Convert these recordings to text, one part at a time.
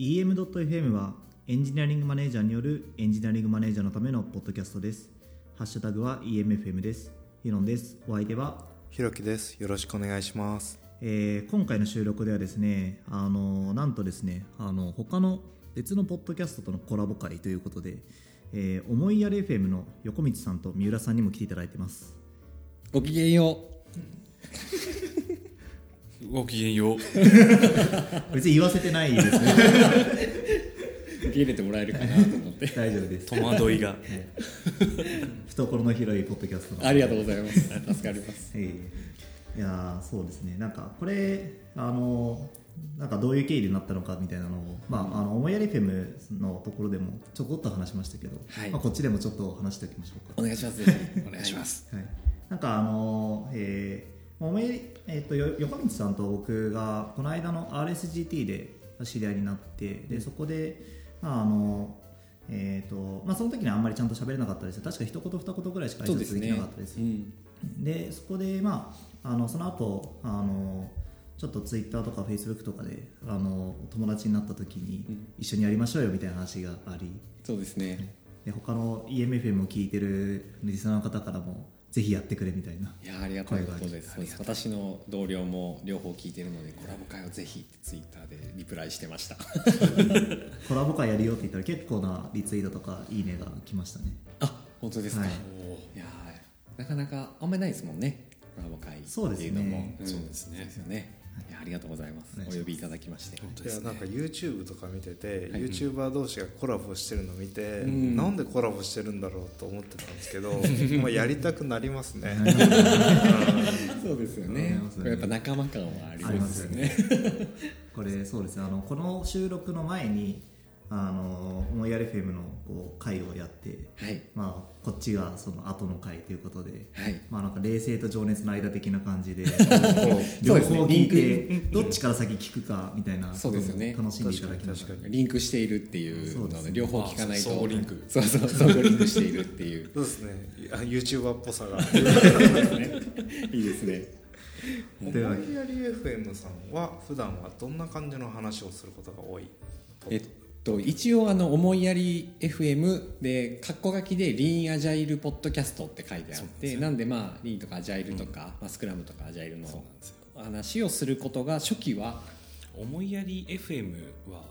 EM.FM はエンジニアリングマネージャーによるエンジニアリングマネージャーのためのポッドキャストです。ハッシュタグは EMFM です。ヒロンです。お相手は、ひろきです。よろしくお願いします。えー今回の収録ではですね、あのなんとですね、あの他の別のポッドキャストとのコラボ会ということで、えー思いやり FM の横道さんと三浦さんにも来ていただいてます。ごきげんよごきげんよう。別に言わせてないですね。う受け入れてもらえるかなと思って。大丈夫です。戸惑いが。懐の広いポッドキャストのありがとうございます。助かります。ええ。いやーそうですね。なんかこれあのなんかどういう経緯になったのかみたいなのを、まあ、あの思いやりフェムのところでもちょこっと話しましたけど、はい。まあ、こっちでもちょっと話しておきましょうか。お願いします。お願いします。はい、なんかあのえー、思いえー、とよ横道さんと僕がこの間の RSGT で知り合いになってでそこで、まああのえーとまあ、その時にはあんまりちゃんと喋れなかったです。確か一言二言ぐらいしか挨拶できなかったです。うん。でそこで、まあ、あのその後あのちょっとツイッターとかフェイスブックとかであの友達になった時に、一緒にやりましょうよみたいな話があり。そうですね。で他の EMFM を聞いてるリスナーの方からもぜひやってくれみたいないやありがたいことです。そうです私の同僚も両方聞いてるのでコラボ会をぜひってツイッターでリプライしてました。コラボ会やるよって言ったら結構なリツイートとかいいねが来ましたね。あ本当ですか、はい。い、やーなかなかあんまりないですもんね。コラボ会っていうのも。そうですね。そうですね。ですよねいやありがとうございます。お願いします。お呼びいただきまして。本当いやですね。なんか YouTube とか見てて、はい。YouTuber 同士がコラボしてるの見て、ん。なんでコラボしてるんだろうと思ってたんですけど まあやりたくなりますね。そうですよね。ね。これやっぱ仲間感はありますよね。これそうですね。あのこの収録の前にあの思いやり FM のこう会をやってはい。まあ、こっちがその後の回ということで、はい。まあ、なんか冷静と情熱の間的な感じで そ両方聞いリンてどっちから先聞くかみたいなそうですよね。楽しんでいただきました確かリンクしているっていうそうですね。ので両方聞かないと。リンクそうそう。相互リンクしているっていう。そうですね。あ YouTuber っぽさが。いいですね。思いやり FM さんは普段はどんな感じの話をすることが多い？えっと一応あの思いやり FM で括弧書きでリーンアジャイルポッドキャストって書いてあってなんでまあリーンとかアジャイルとか、まあ、スクラムとかアジャイルの話をすることが初期は思いやり FM は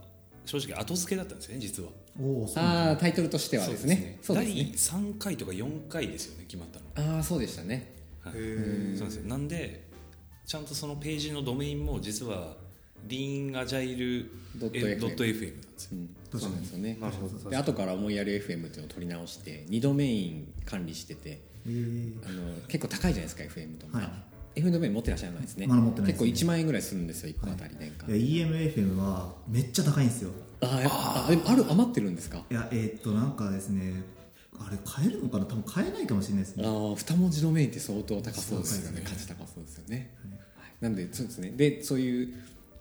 正直後付けだったんですよね、実は。おおそうあータイトルとしてはですね。そうです第ね。3回とか4回ですよね、決まったの。ああそうでしたね。はい。へそうなんですよ。なんで、ちゃんとそのページのドメインも実は、リーンアジャイルドットえ FM FM ですよ。うんそうなんですよね。で後から思いやり FM っていうのを取り直して2ドメイン管理しててえ。ーあの結構高いじゃないですか FM とか、はい。FM ドメイン持ってらっしゃらないですね,、まだ持ってないですね。結構1万円ぐらいするんですよ1個あたり年間、い。や EMFM はめっちゃ高いんですよ。ああある余ってるんですか？いやえーっとなんかですねあれ買えるのかな？多分買えないかもしれないですね。ああ2文字ドメインって相当高そうですよね。価値高そうですよね、はい。なんでそうですね。でそういう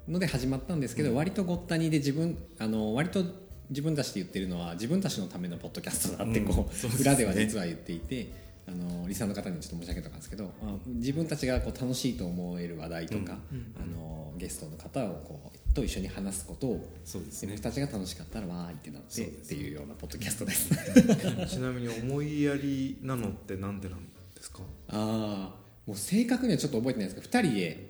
ので始まったんですけど、割とごったにで自分あの割と自分たちで言ってるのは自分たちのためのポッドキャストだってこう、裏では実は言っていてあのリサの方にちょっと申し上げたんですけど、まあ、自分たちがこう楽しいと思える話題とか、あのゲストの方をこうと一緒に話すことをそうですね。自分。たちが楽しかったらわーいってなってっていうようなポッドキャストです。ちなみに思いやりなのってなんでなんですか？ああもう正確にはちょっと覚えてないんですけど2人で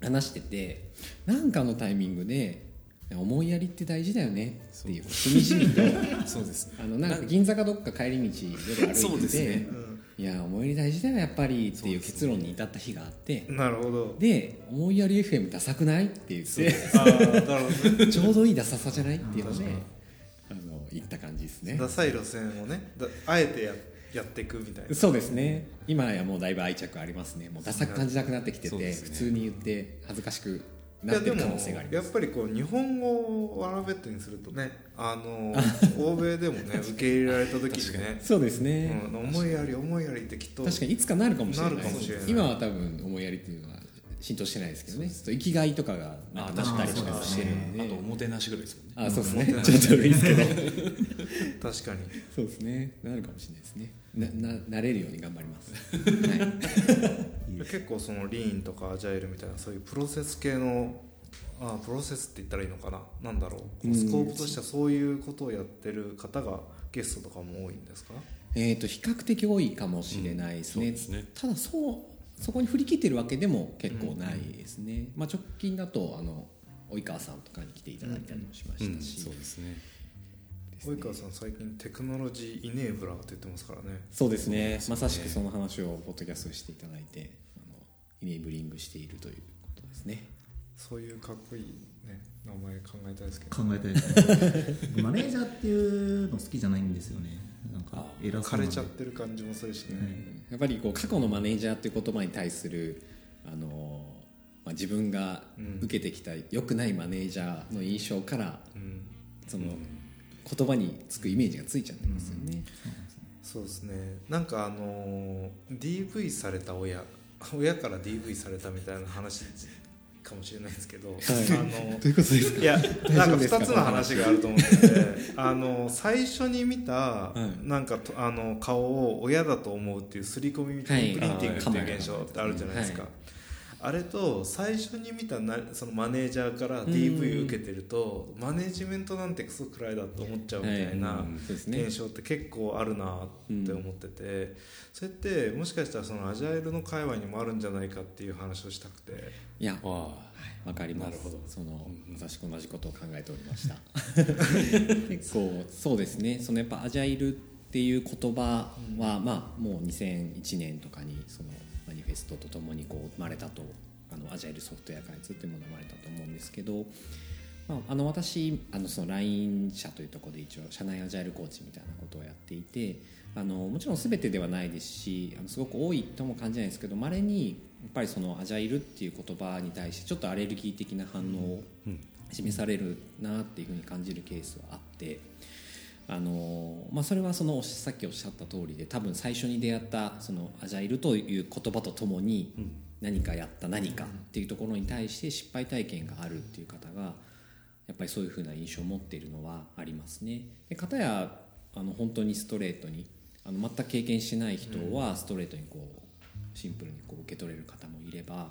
話しててなんかのタイミングで「思いやりって大事だよね」っていうしみじみとそうです。ね。あのなんか銀座かどっか帰り道夜そう歩いててですね。いや思いやり大事だよやっぱりっていう結論に至った日があってなるほど。で「思いやり FM ダサくない?」って言ってちょうどいいダサさじゃないっていうので確かに。あの言った感じですね。ダサい路線をねだあえてややっていくみたいな。そうですね。今やもうだいぶ愛着ありますね。もうダサく感じなくなってきてて、ね。普通に言って恥ずかしくいなってる可能性があります。やっぱりこう日本語をアルファベットにするとねあの 欧米でもね受け入れられた時にねそうですね、うん、思いやり思いやりってきっと確かにいつかなるかもしれないなるかもしれない。今は多分思いやりっていうのは浸透してないですけどね。生きがいとかがなんかなったりとかしてる。んであと、おもてなしぐらいですもんね。あそうですね。ちょっと古いですけど。確かに。そうですね。なるかもしれないですね。なななれるように頑張ります、はい、結構そのリーンとかアジャイルみたいなそういうプロセス系のあプロセスって言ったらいいのかな。なんだろう。うん。スコープとしてはそういうことをやってる方がゲストとかも多いんですか？えー、と比較的多いかもしれないですね,、うんそうですね。ただそうそこに振り切ってるわけでも結構ないですね、まあ、直近だとあの及川さんとかに来ていただいたりもしましたし、そうですね。及川さん最近テクノロジーイネーブラーって言ってますからね。そうですね。まさしくその話をポッドキャストしていただいてあのイネーブリングしているということですね。そういうかっこいいね名前考えたいですけど。考えたいですね。マネージャーっていうの好きじゃないんですよねなんか偉そう枯れちゃってる感じもするしね、やっぱりこう過去のマネージャーっていう言葉に対するあの、まあ、自分が受けてきた良くないマネージャーの印象からうん。その言葉につくイメージがついちゃってますよね、そうですね。なんかあのー DV された親。親から DV されたみたいな話かもしれないですけど、あのということですいやなんか2つの話があると思っててあの最初に見た、はい。なんかとあの顔を親だと思うっていう刷り込みみたいなはい。プリンティングっていう現象ってあるじゃないですか、はいあれと最初に見たなそのマネージャーから DV 受けてるとマネジメントなんてクソくらいだと思っちゃうみたいな、はいそうですね。現象って結構あるなって思ってて、それってもしかしたらそのアジャイルの界隈にもあるんじゃないかっていう話をしたくて。いやわわかります。なるほど。そのまさしく同じことを考えておりました。結構そうですね。そのやっぱアジャイルっていう言葉は、まあもう2001年とかにそのストとともにこう生まれたとあのアジャイルソフトウェア開発っていうものが生まれたと思うんですけど、まあ、あの私あのその LINE 社というところで一応社内アジャイルコーチみたいなことをやっていてあのもちろん全てではないですしあのすごく多いとも感じないですけどまれにやっぱりそのアジャイルっていう言葉に対してちょっとアレルギー的な反応をうん。示されるなっていうふうに感じるケースはあってあの、まあ、それはそのさっきおっしゃった通りで多分最初に出会ったそのアジャイルという言葉とともに何かやった何かっていうところに対して失敗体験があるっていう方がやっぱりそういうふうな印象を持っているのはありますね。で片やあの本当にストレートにあの全く経験してない人はストレートにこうシンプルにこう受け取れる方もいれば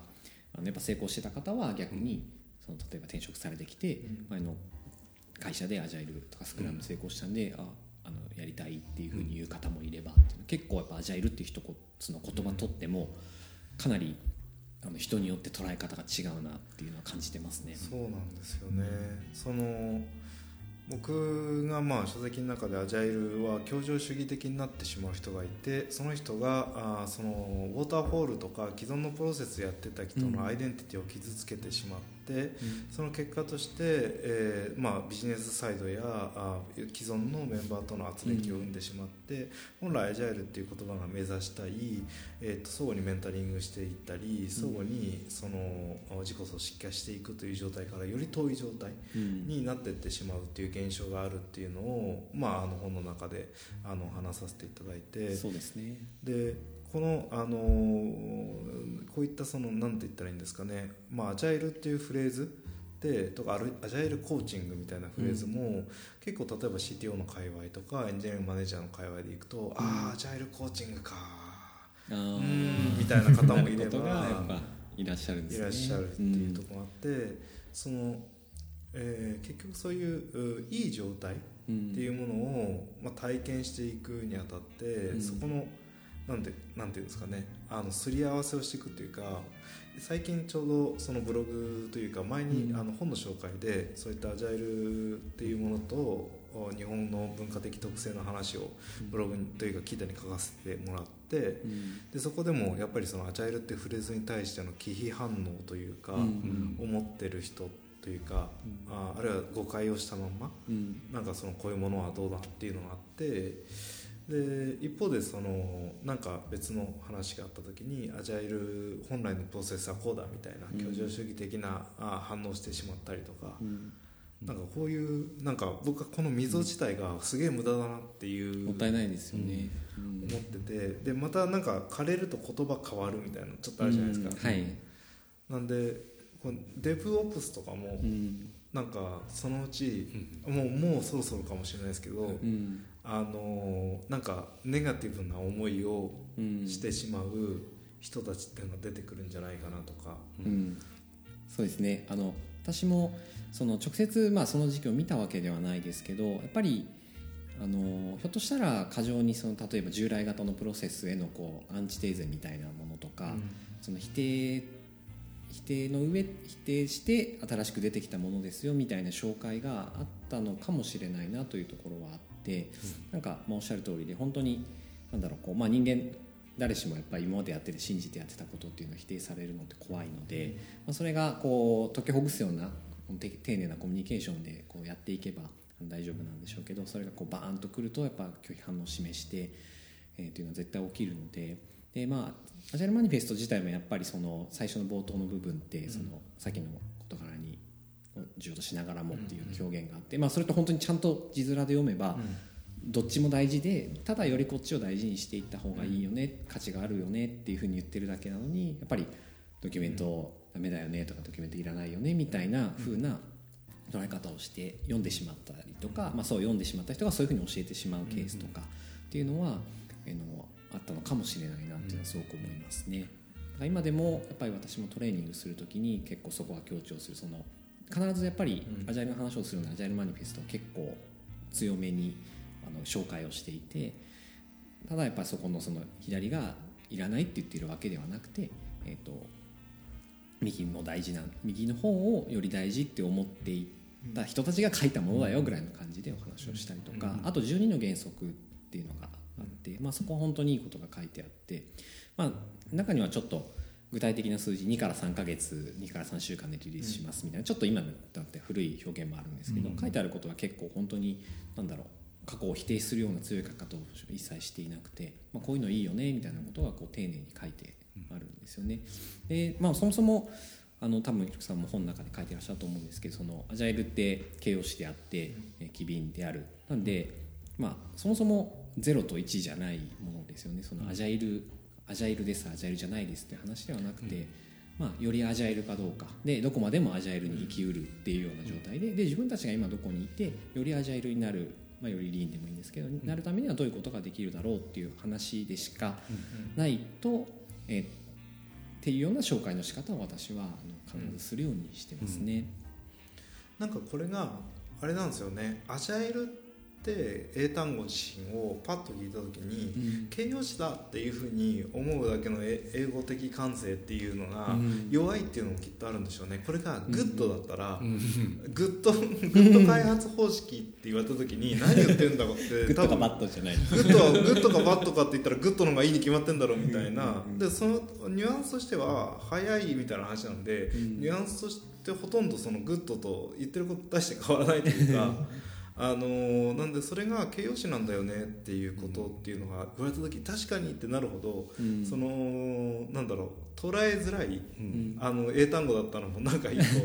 あのやっぱ成功してた方は逆にその例えば転職されてきて前の会社でアジャイルとかスクラム成功したんで、ああのやりたいっていうふうに言う方もいれば、結構やっぱアジャイルっていう一つの言葉とってもかなりあの人によって捉え方が違うなっていうのは感じてますね。そうなんですよね、その僕がまあ書籍の中でアジャイルは協情主義的になってしまう人がいてその人があーそのウォーターフォールとか既存のプロセスやってた人のアイデンティティを傷つけてしまって、その結果として、えーまあ、ビジネスサイドやあー既存のメンバーとの圧力を生んでしまって、本来アジャイルっていう言葉が目指したい、えー、と相互にメンタリングしていったり相互にその自己組織化していくという状態からより遠い状態うん。になっていってしまうっていう現象があるっていうのを、まあ、あの本の中であの話させていただいて。そうですね。でこの、あのこういったその何て言ったらいいんですかね、まあ、アジャイルっていうフレーズでとかアジャイルコーチングみたいなフレーズも、結構例えば CTO の界隈とかエンジニアリングマネージャーの界隈でいくと、ああアジャイルコーチングかあうーん。みたいな方もいればぱいらっしゃるんですね。いらっしゃるっていうところがあって、その、えー結局そういうういい状態うんっていうものを、まあ、体験していくにあたって、うん。そこのなんてなんていうんですかね。あのすり合わせをしていくっていうか最近ちょうどそのブログというか前に、うん。あの本の紹介でそういったアジャイルっていうものとお日本の文化的特性の話をブログにというか記事に書かせてもらってうん。でそこでもやっぱりそのアジャイルってフレーズに対しての忌避反応というか、うん。思ってる人というか、ああるいは誤解をしたまんまうん。なんかそのこういうものはどうだっていうのがあってで一方でそのなんか別の話があった時にアジャイル本来のプロセスはこうだみたいなうん。協情主義的なあ反応してしまったりとか、うん。なんかこういうなんか僕はこの溝自体がすげえ無駄だなっていうもったいないですよね、うん。思っててでまたなんか枯れると言葉変わるみたいなのちょっとあるじゃないですか、うん。はい、なんでこのデブオプスとかもうん。なんかそのうち、もうもうそろそろかもしれないですけど、うんあのなんかネガティブな思いをうん。してしまう人たちっていうのが出てくるんじゃないかなとか、うん、そうですね。あの私もその直接まあその時期を見たわけではないですけどやっぱりあのひょっとしたら過剰にその例えば従来型のプロセスへのこうアンチテーゼみたいなものとか、その否定否定の上否定して新しく出てきたものですよみたいな紹介があったのかもしれないなというところはあって、なんかまおっしゃる通りで本当になんだろうこう、まあ、人間誰しもやっぱり今までやってて信じてやってたことっていうのは否定されるのって怖いので、まあ、それがこう解きほぐすような丁寧なコミュニケーションでこうやっていけば大丈夫なんでしょうけどそれがこうバーンとくるとやっぱ拒否反応を示して、えー、というのは絶対起きるのでで、まあ、アジャイルマニフェスト自体もやっぱりその最初の冒頭の部分ってその、さっきの重要としながらもっていう表現があって、まあ、それと本当にちゃんと字面で読めば、どっちも大事でただよりこっちを大事にしていった方がいいよね、価値があるよねっていうふうに言ってるだけなのにやっぱりドキュメントダメだよねとかドキュメントいらないよねみたいなふうな捉え方をして読んでしまったりとか、まあ、そう読んでしまった人がそういうふうに教えてしまうケースとかっていうのは、えのあったのかもしれないなっていうのはすごく思いますね。今でもやっぱり私もトレーニングする時に結構そこは強調するその必ずやっぱりアジャイルの話をするのはアジャイルマニフェストは結構強めにあの紹介をしていてただやっぱりそこのその左がいらないって言っているわけではなくて、えーと、右も大事な右の方をより大事って思っていった人たちが書いたものだよぐらいの感じでお話をしたりとか、あと12の原則っていうのがあって、まあ、そこは本当にいいことが書いてあって、まあ、中にはちょっと具体的な数字2から3か月2から3週間でリリースしますみたいな、ちょっと今だって古い表現もあるんですけど、書いてあることは結構本当に何だろう過去を否定するような強い書き方を一切していなくて、まあ、こういうのいいよねみたいなことがこう丁寧に書いてあるんですよね。でまあ、そもそもあの多分ひさんも本の中で書いてらっしゃると思うんですけどそのアジャイルって形容詞であって機敏である。なんで、まあ、そもそも0と1じゃないものですよね。そのアジャイルアジャイルですアジャイルじゃないですって話ではなくて、まあ、よりアジャイルかどうか。でどこまでもアジャイルに生きうるっていうような状態でで自分たちが今どこにいてよりアジャイルになるまあ、よりリーンでもいいんですけど、なるためにはどういうことができるだろうっていう話でしかないと、えー、っていうような紹介の仕方を私は必ずするようにしてますね。なんかこれがあれなんですよね。アジャイルって英単語自身をパッと聞いた時に、形容詞だっていうふうに思うだけの英語的感性っていうのが弱いっていうのもきっとあるんでしょうね。これが good だったら、 good good 開発方式って言われた時に 何言ってるんだろうって多分 good か bad じゃない。 good は good か bad かって言ったら good の方がいいに決まってんだろうみたいな、でそのニュアンスとしては早いみたいな話なんで、ニュアンスとしてほとんどその good と言ってることに対して変わらないというか。あのなんでそれが形容詞なんだよねっていうことっていうのが言われた時確かにってなるほど、うん、そのなんだろう捉えづらい、うん、あの英単語だったのもなんかいいと。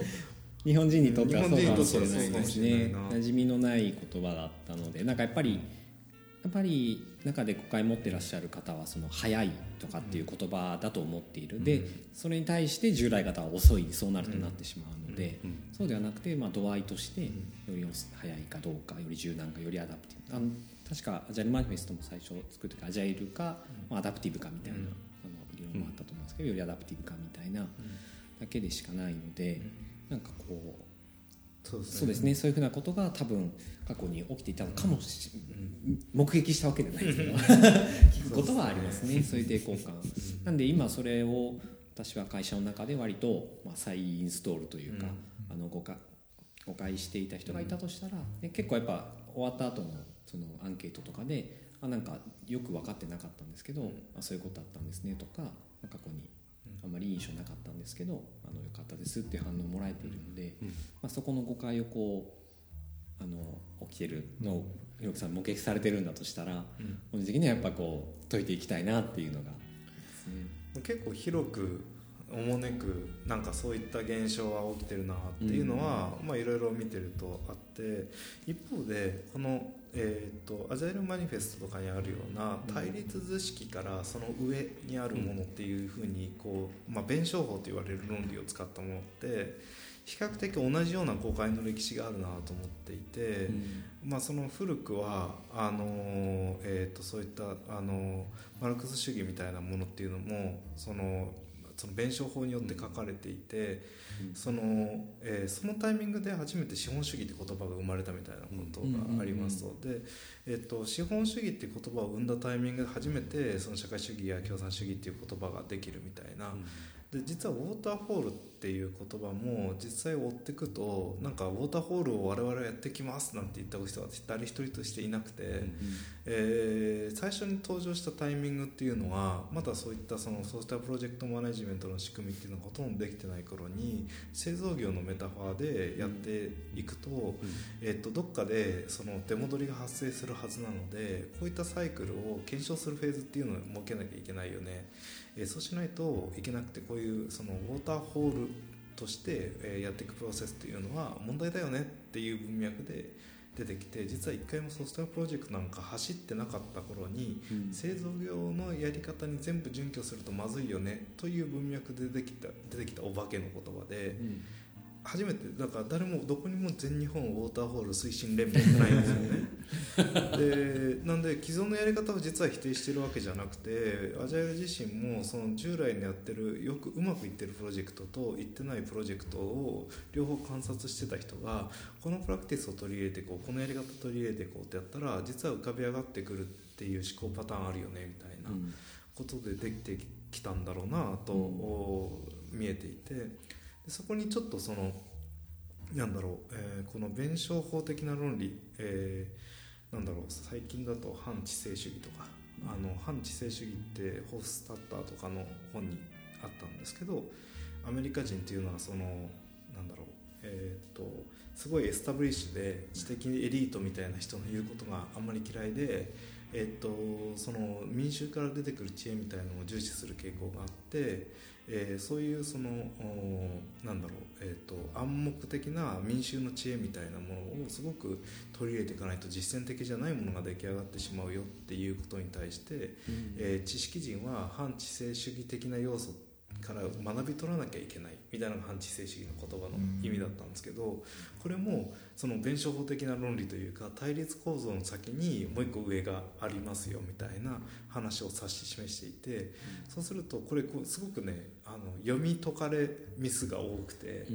日本人にとってはそうかもしれないですね。馴染みのない言葉だったのでなんかやっぱりやっぱり中で誤解持ってらっしゃる方はその早いとかっていう言葉だと思っている、うん、でそれに対して従来型は遅いそうなるとなってしまうので、うん、そうではなくてまあ度合いとしてより早いかどうかより柔軟かより adaptive。あの確か Agile Manifesto も最初作る時アジャイルか、まあ、 adaptive かみたいな、あの議論もあったと思うんですけどより adaptive かみたいなだけでしかないので、なんかこうそうですね。そういうふうなことが多分過去に起きていたのかもしれない。目撃したわけじゃないですけど聞くことはありますね。そういう抵抗感なんで今それを私は会社の中で割と、まあ、再インストールというか、あの誤解誤解していた人がいたとしたら、で結構やっぱ終わった後のそのアンケートとかであなんかよく分かってなかったんですけど、あそういうことあったんですねとか過去にあんまり印象なかったんですけどあのよかったですっていう反応をもらえているので、まあ、そこの誤解をこうあの起きてるのをひろきさん目撃されてるんだとしたら、うん、個人的にはやっぱこう解いていきたいなっていうのが、ね、結構広くおもねくなんかそういった現象は起きてるなっていうのは、うん、まあいろいろ見てるとあって一方でこのえーと、アジャイルマニフェストとかにあるような対立図式からその上にあるものっていうふうにこう、まあ、弁証法と言われる論理を使ったものって比較的同じような公開の歴史があるなと思っていて、うん、まあ、その古くはあの、えーと、そういったあのマルクス主義みたいなものっていうのもそのその弁証法によって書かれていて、そのえー、そのタイミングで初めて資本主義って言葉が生まれたみたいなことがありますと、で、えーと、資本主義って言葉を生んだタイミングで初めてその社会主義や共産主義っていう言葉ができるみたいな。で実はウォーターホールっていう言葉も実際追っていくとなんかウォーターホールを我々はやってきますなんて言った人は誰一人としていなくて、うんうん、えー、最初に登場したタイミングっていうのはまだそういったそのソーシャルプロジェクトマネジメントの仕組みっていうのがほとんどできてない頃に製造業のメタファーでやっていくと,、えー、とどっかでその出戻りが発生するはずなのでこういったサイクルを検証するフェーズっていうのを設けなきゃいけないよね。えー、そうしないといけなくてこういうそのウォーターホールとして、えー、やっていくプロセスというのは問題だよねっていう文脈で出てきて実は一回もソフトウェアプロジェクトなんか走ってなかった頃に、うん、製造業のやり方に全部準拠するとまずいよねという文脈で出てきた出てきたお化けの言葉で。うん初めてだから誰もどこにも全日本ウォーターホール推進連盟ってないんですよね。でなんで既存のやり方を実は否定してるわけじゃなくてアジャイル自身もその従来にやってるよくうまくいってるプロジェクトといってないプロジェクトを両方観察してた人がこのプラクティスを取り入れていこうこのやり方取り入れていこうってやったら実は浮かび上がってくるっていう思考パターンあるよねみたいなことでできてきたんだろうなと見えていて。でそこにちょっとそのなんだろう、えー、この弁証法的な論理、えー、なんだろう最近だと反知性主義とかあの反知性主義ってホフスタッターとかの本にあったんですけどアメリカ人っていうのはそのなんだろうえー、っとすごいエスタブリッシュで知的エリートみたいな人の言うことがあんまり嫌いで、えー、っとその民衆から出てくる知恵みたいなのを重視する傾向があってえー、そういうそのなんだろう、えーと、暗黙的な民衆の知恵みたいなものをすごく取り入れていかないと実践的じゃないものが出来上がってしまうよっていうことに対して、うん、えー、知識人は反知性主義的な要素から学び取らなきゃいけないみたいなのが反知性主義の言葉の意味だったんですけどこれもその弁証法的な論理というか対立構造の先にもう一個上がありますよみたいな話を指し示していてそうするとこれすごくねあの読み解かれミスが多くて、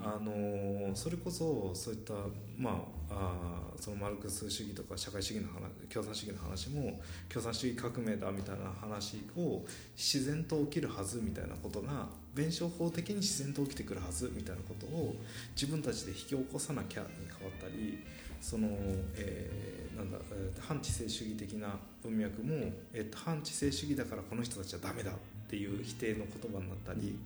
あのそれこそそういった、まあ、あそのマルクス主義とか社会主義の話共産主義の話も共産主義革命だみたいな話を自然と起きるはずみたいなことが弁証法的に自然と起きてくるはずみたいなことを自分たちで引き起こさなきゃに変わったりその、えー、なんだ反知性主義的な文脈も、えー、反知性主義だからこの人たちはダメだっていう否定の言葉になったり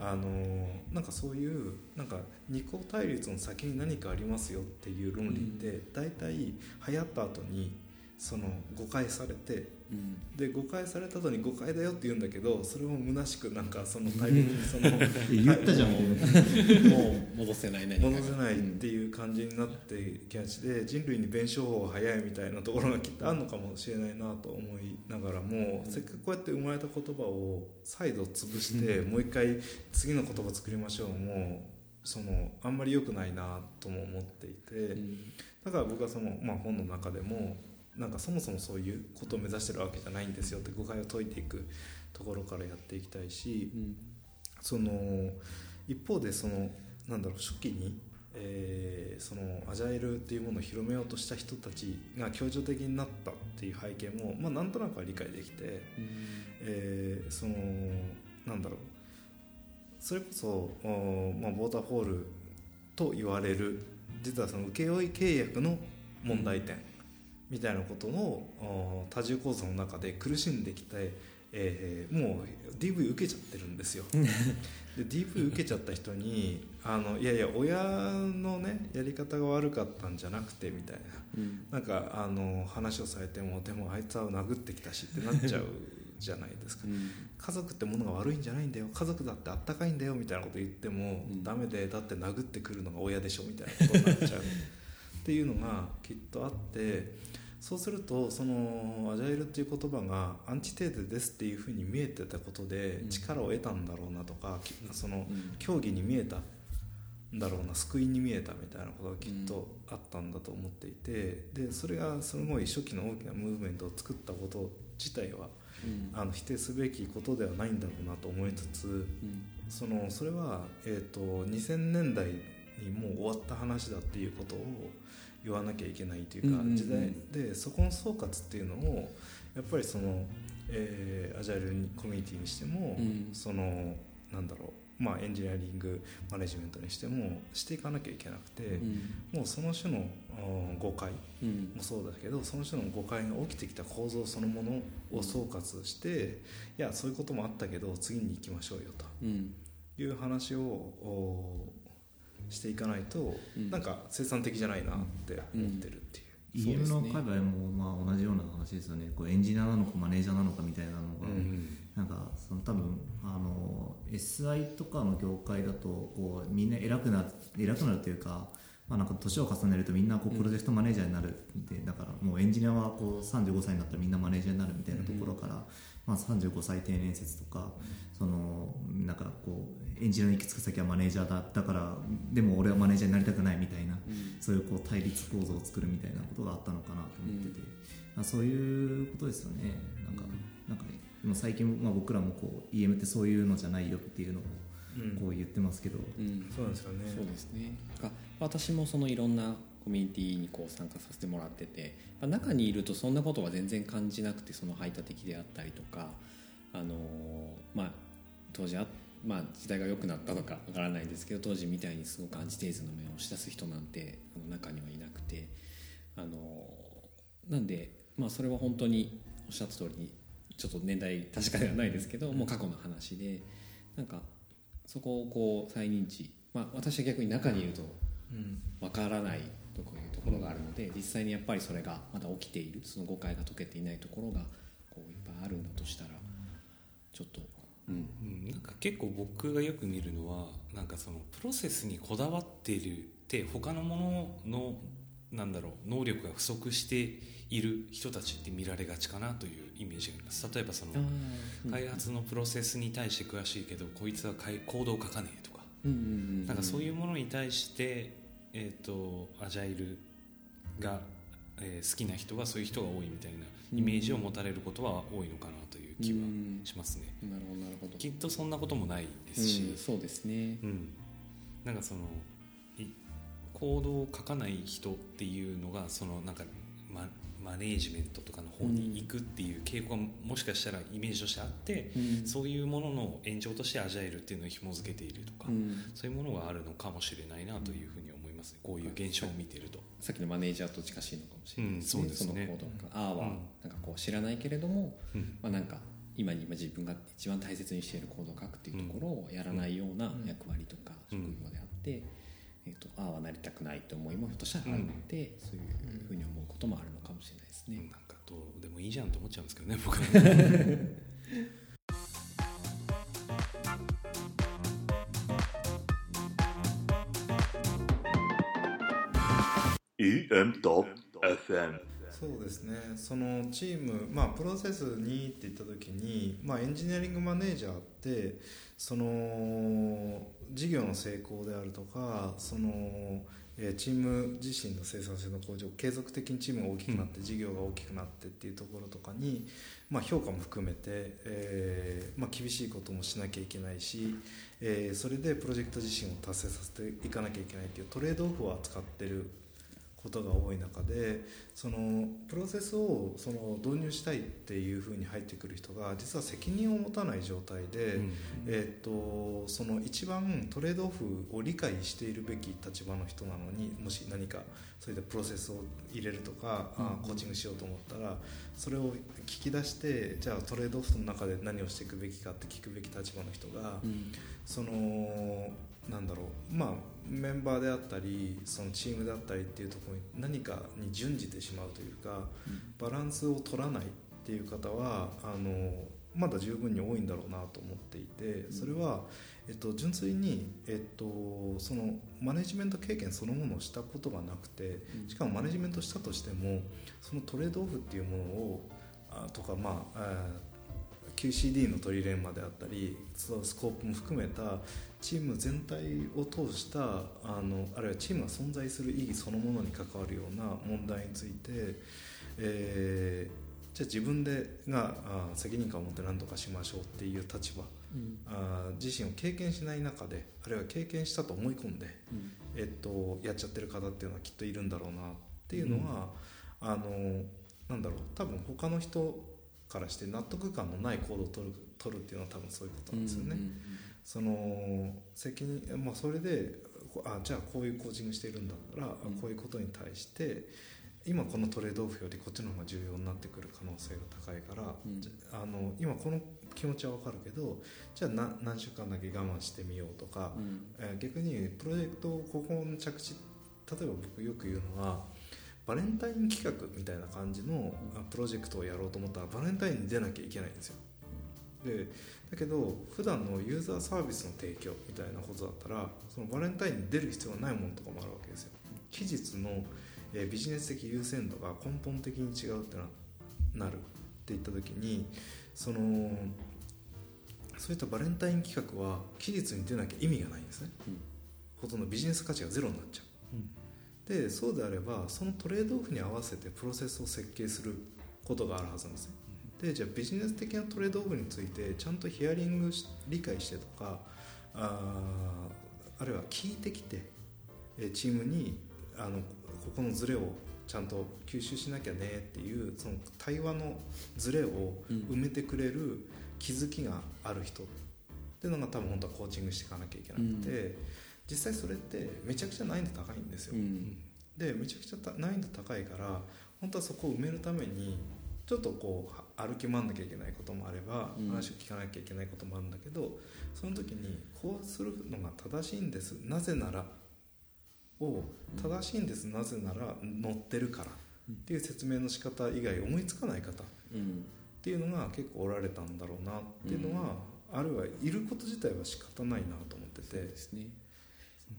あのなんかそういうなんか二項対立の先に何かありますよっていう論理って大体流行った後にその誤解されてうん、で誤解された後に誤解だよって言うんだけどそれも虚しくなんかそのタイミングにその 言ったじゃんもうもう戻せないね。戻せないっていう感じになってきがちで人類に弁証法が早いみたいなところがきっとあるのかもしれないなと思いながらも、うん、せっかくこうやって生まれた言葉を再度潰して、もう一回次の言葉作りましょう。もそのあんまり良くないなとも思っていて、だから僕はその、まあ、本の中でもなんかそもそもそういうことを目指してるわけじゃないんですよって誤解を解いていくところからやっていきたいし、うん、その一方でそのなんだろう初期に、えー、そのアジャイルっていうものを広めようとした人たちが協助的になったっていう背景も、まあ、なんとなくは理解できて、うん、えー、そのなんだろう。それこそ、まあ、ウォーターホールと言われる実はその請負契約の問題点、みたいなことの多重構造の中で苦しんできて、えー、もう DV 受けちゃってるんですよ。で DV 受けちゃった人にあのいやいや親のねやり方が悪かったんじゃなくてみたいな、うん、なんかあの話をされてもでもあいつは殴ってきたしってなっちゃうじゃないですか、うん、家族ってものが悪いんじゃないんだよ。家族だってあったかいんだよみたいなこと言っても、うん、ダメでだって殴ってくるのが親でしょみたいなことになっちゃうっていうのがきっとあってそうするとそのアジャイルっていう言葉がアンチテーゼですっていうふうに見えてたことで力を得たんだろうなとか、その競技に見えたんだろうな救いに見えたみたいなことがきっとあったんだと思っていてでそれがすごい初期の大きなムーブメントを作ったこと自体は、あの否定すべきことではないんだろうなと思いつつ、そのそれは、えーと、2000年代にもう終わった話だっていうことを言わなきゃいけないというか、時代でそこの総括っていうのをやっぱりその、えー、アジャイルコミュニティにしても、うん、そのなんだろうまあ、エンジニアリングマネジメントにしてもしていかなきゃいけなくて、うん、もうその種の誤解もそうだけど、うん、その種の誤解が起きてきた構造そのものを総括して、うん、いやそういうこともあったけど次に行きましょうよという話をしていかないと、うん、なんか生産的じゃないなって思ってるっていう。EM の界隈もまあ同じような話ですよね。こうエンジニアなのかマネージャーなのかみたいなのが、なんかその多分あの SI とかの業界だとこうみんな偉くな偉くなるというかまあ、なんか年を重ねるとみんなこうプロジェクトマネージャーになるでだからもうエンジニアはこう35歳になったらみんなマネージャーになるみたいなところから、まあ、35歳定年説とかそのなんかこうエンジニアの行き着く先はマネージャーだだからでも俺はマネージャーになりたくないみたいな、そういうこう対立構造を作るみたいなことがあったのかなと思ってて、まあ、そういうことですよね。なんかなんか最近、まあ、僕らもこう EM ってそういうのじゃないよっていうのをこう言ってますけど、うん、そうですよね。そうですね。私もそのいろんなコミュニティにこう参加させてもらってて、まあ、中にいるとそんなことは全然感じなくてその排他的であったりとか、あのー、まあ、当時あ、まあ、時代が良くなったのかわからないですけど当時みたいにすごくアンチテーゼの面を押し出す人なんてあの中にはいなくて、あのー、なんで、まあ、それは本当におっしゃった通りにちょっと年代確かではないですけど、もう過去の話でなんかそこをこう再認知、まあ、私は逆に中にいるとわからないとこいうところがあるので実際にやっぱりそれがまだ起きているその誤解が解けていないところがこういっぱいあるんだとしたらちょっと。うん、なんか結構僕がよく見るのはなんかそのプロセスにこだわっているって他のもののなんだろう能力が不足している人たちって見られがちかなというイメージがあります。例えばその開発のプロセスに対して詳しいけどこいつはコードを書かねえとか。なんかそういうものに対して、えーと、アジャイルが、えー、好きな人はそういう人が多いみたいなイメージを持たれることは多いのかなという気はしますね。なるほどなるほど。きっとそんなこともないですし、そうですね、うん、なんかそのコードを書かない人っていうのがそのなんか、ま、マネージメントとかの方に行くっていう傾向がもしかしたらイメージとしてあって、うん、そういうものの延長としてアジャイルっていうのを紐付けているとか、うん、そういうものがあるのかもしれないなというふうにます、ね、こういう現象を見てると。さっきのマネージャーと近しいのかもしれないですね,、うん、そうですね。そのああはなんかこう知らないけれども、まあ、なんか今に自分が一番大切にしているコードを書くっていうところをやらないような役割とか職業であって、えーと、ああはなりたくないと思いもひょっとしたらあるので、そういうふうに思うこともあるのかもしれないですね。なんかどうでもいいじゃんと思っちゃうんですけどね僕は。EM.FM そうですね。そのチーム、まあ、プロセスにって言った時に、まあ、エンジニアリングマネージャーってその事業の成功であるとかそのチーム自身の生産性の向上継続的にチームが大きくなって、事業が大きくなってっていうところとかに、まあ、評価も含めて、えーまあ、厳しいこともしなきゃいけないし、えー、それでプロジェクト自身を達成させていかなきゃいけないっていうトレードオフを扱ってることが多い中でそのプロセスをその導入したいっていうふうに入ってくる人が実は責任を持たない状態で、うん、えーと、その一番トレードオフを理解しているべき立場の人なのにもし何かそういったプロセスを入れるとか、うん、あコーチングしようと思ったらそれを聞き出してじゃあトレードオフの中で何をしていくべきかって聞くべき立場の人が、うん、そのなんだろうまあメンバーであったりそのチームであったりっていうところに何かに準じてしまうというか、バランスを取らないっていう方はあのまだ十分に多いんだろうなと思っていてそれは、えっと、純粋に、えっと、そのマネジメント経験そのものをしたことがなくてしかもマネジメントしたとしてもそのトレードオフっていうものをあとかまあ QCD の取り連まであったりスコープも含めたチーム全体を通したあのあるいはチームが存在する意義そのものに関わるような問題について、えー、じゃあ自分でがあ責任感を持って何とかしましょうっていう立場、うん。あ自身を経験しない中であるいは経験したと思い込んで、うん。えっと、やっちゃってる方っていうのはきっといるんだろうなっていうのは、あのなんだろう多分他の人からして納得感のない行動を取る取るっていうのは多分そういうことなんですよね。その責任、まあ、それでこあじゃあこういうコーチングしているんだったら、うん。こういうことに対して今このトレードオフよりこっちの方が重要になってくる可能性が高いから、うん。あの今この気持ちは分かるけどじゃあな何週間だけ我慢してみようとか、うん。えー逆にプロジェクトをここの着地例えば僕よく言うのはバレンタイン企画みたいな感じのあプロジェクトをやろうと思ったらバレンタインに出なきゃいけないんですよ。でだけど普段のユーザーサービスの提供みたいなことだったらそのバレンタインに出る必要がないものとかもあるわけですよ。期日の、えービジネス的優先度が根本的に違うってななるっていった時にそのそういったバレンタイン企画は期日に出なきゃ意味がないんですね、うん。ほとんどビジネス価値がゼロになっちゃう、でそうであればそのトレードオフに合わせてプロセスを設計することがあるはずなんですね。でじゃあビジネス的なトレードオフについてちゃんとヒアリングし理解してとかあーあるいは聞いてきてえーチームにあのここのズレをちゃんと吸収しなきゃねっていうその対話のズレを埋めてくれる気づきがある人っていうのが多分本当はコーチングしていかなきゃいけなくて、実際それってめちゃくちゃ難易度高いんですよ、うん。でめちゃくちゃた難易度高いから本当はそこを埋めるためにちょっとこうは歩き回んなきゃいけないこともあれば、うん。話を聞かなきゃいけないこともあるんだけどその時にこうするのが正しいんです。なぜならを正しいんです。なぜなら乗ってるから。っていう説明の仕方以外思いつかない方。っうん。ていうのが結構おられたんだろうなっていうのは、あるいはいること自体は仕方ないなと思ってて。そうですね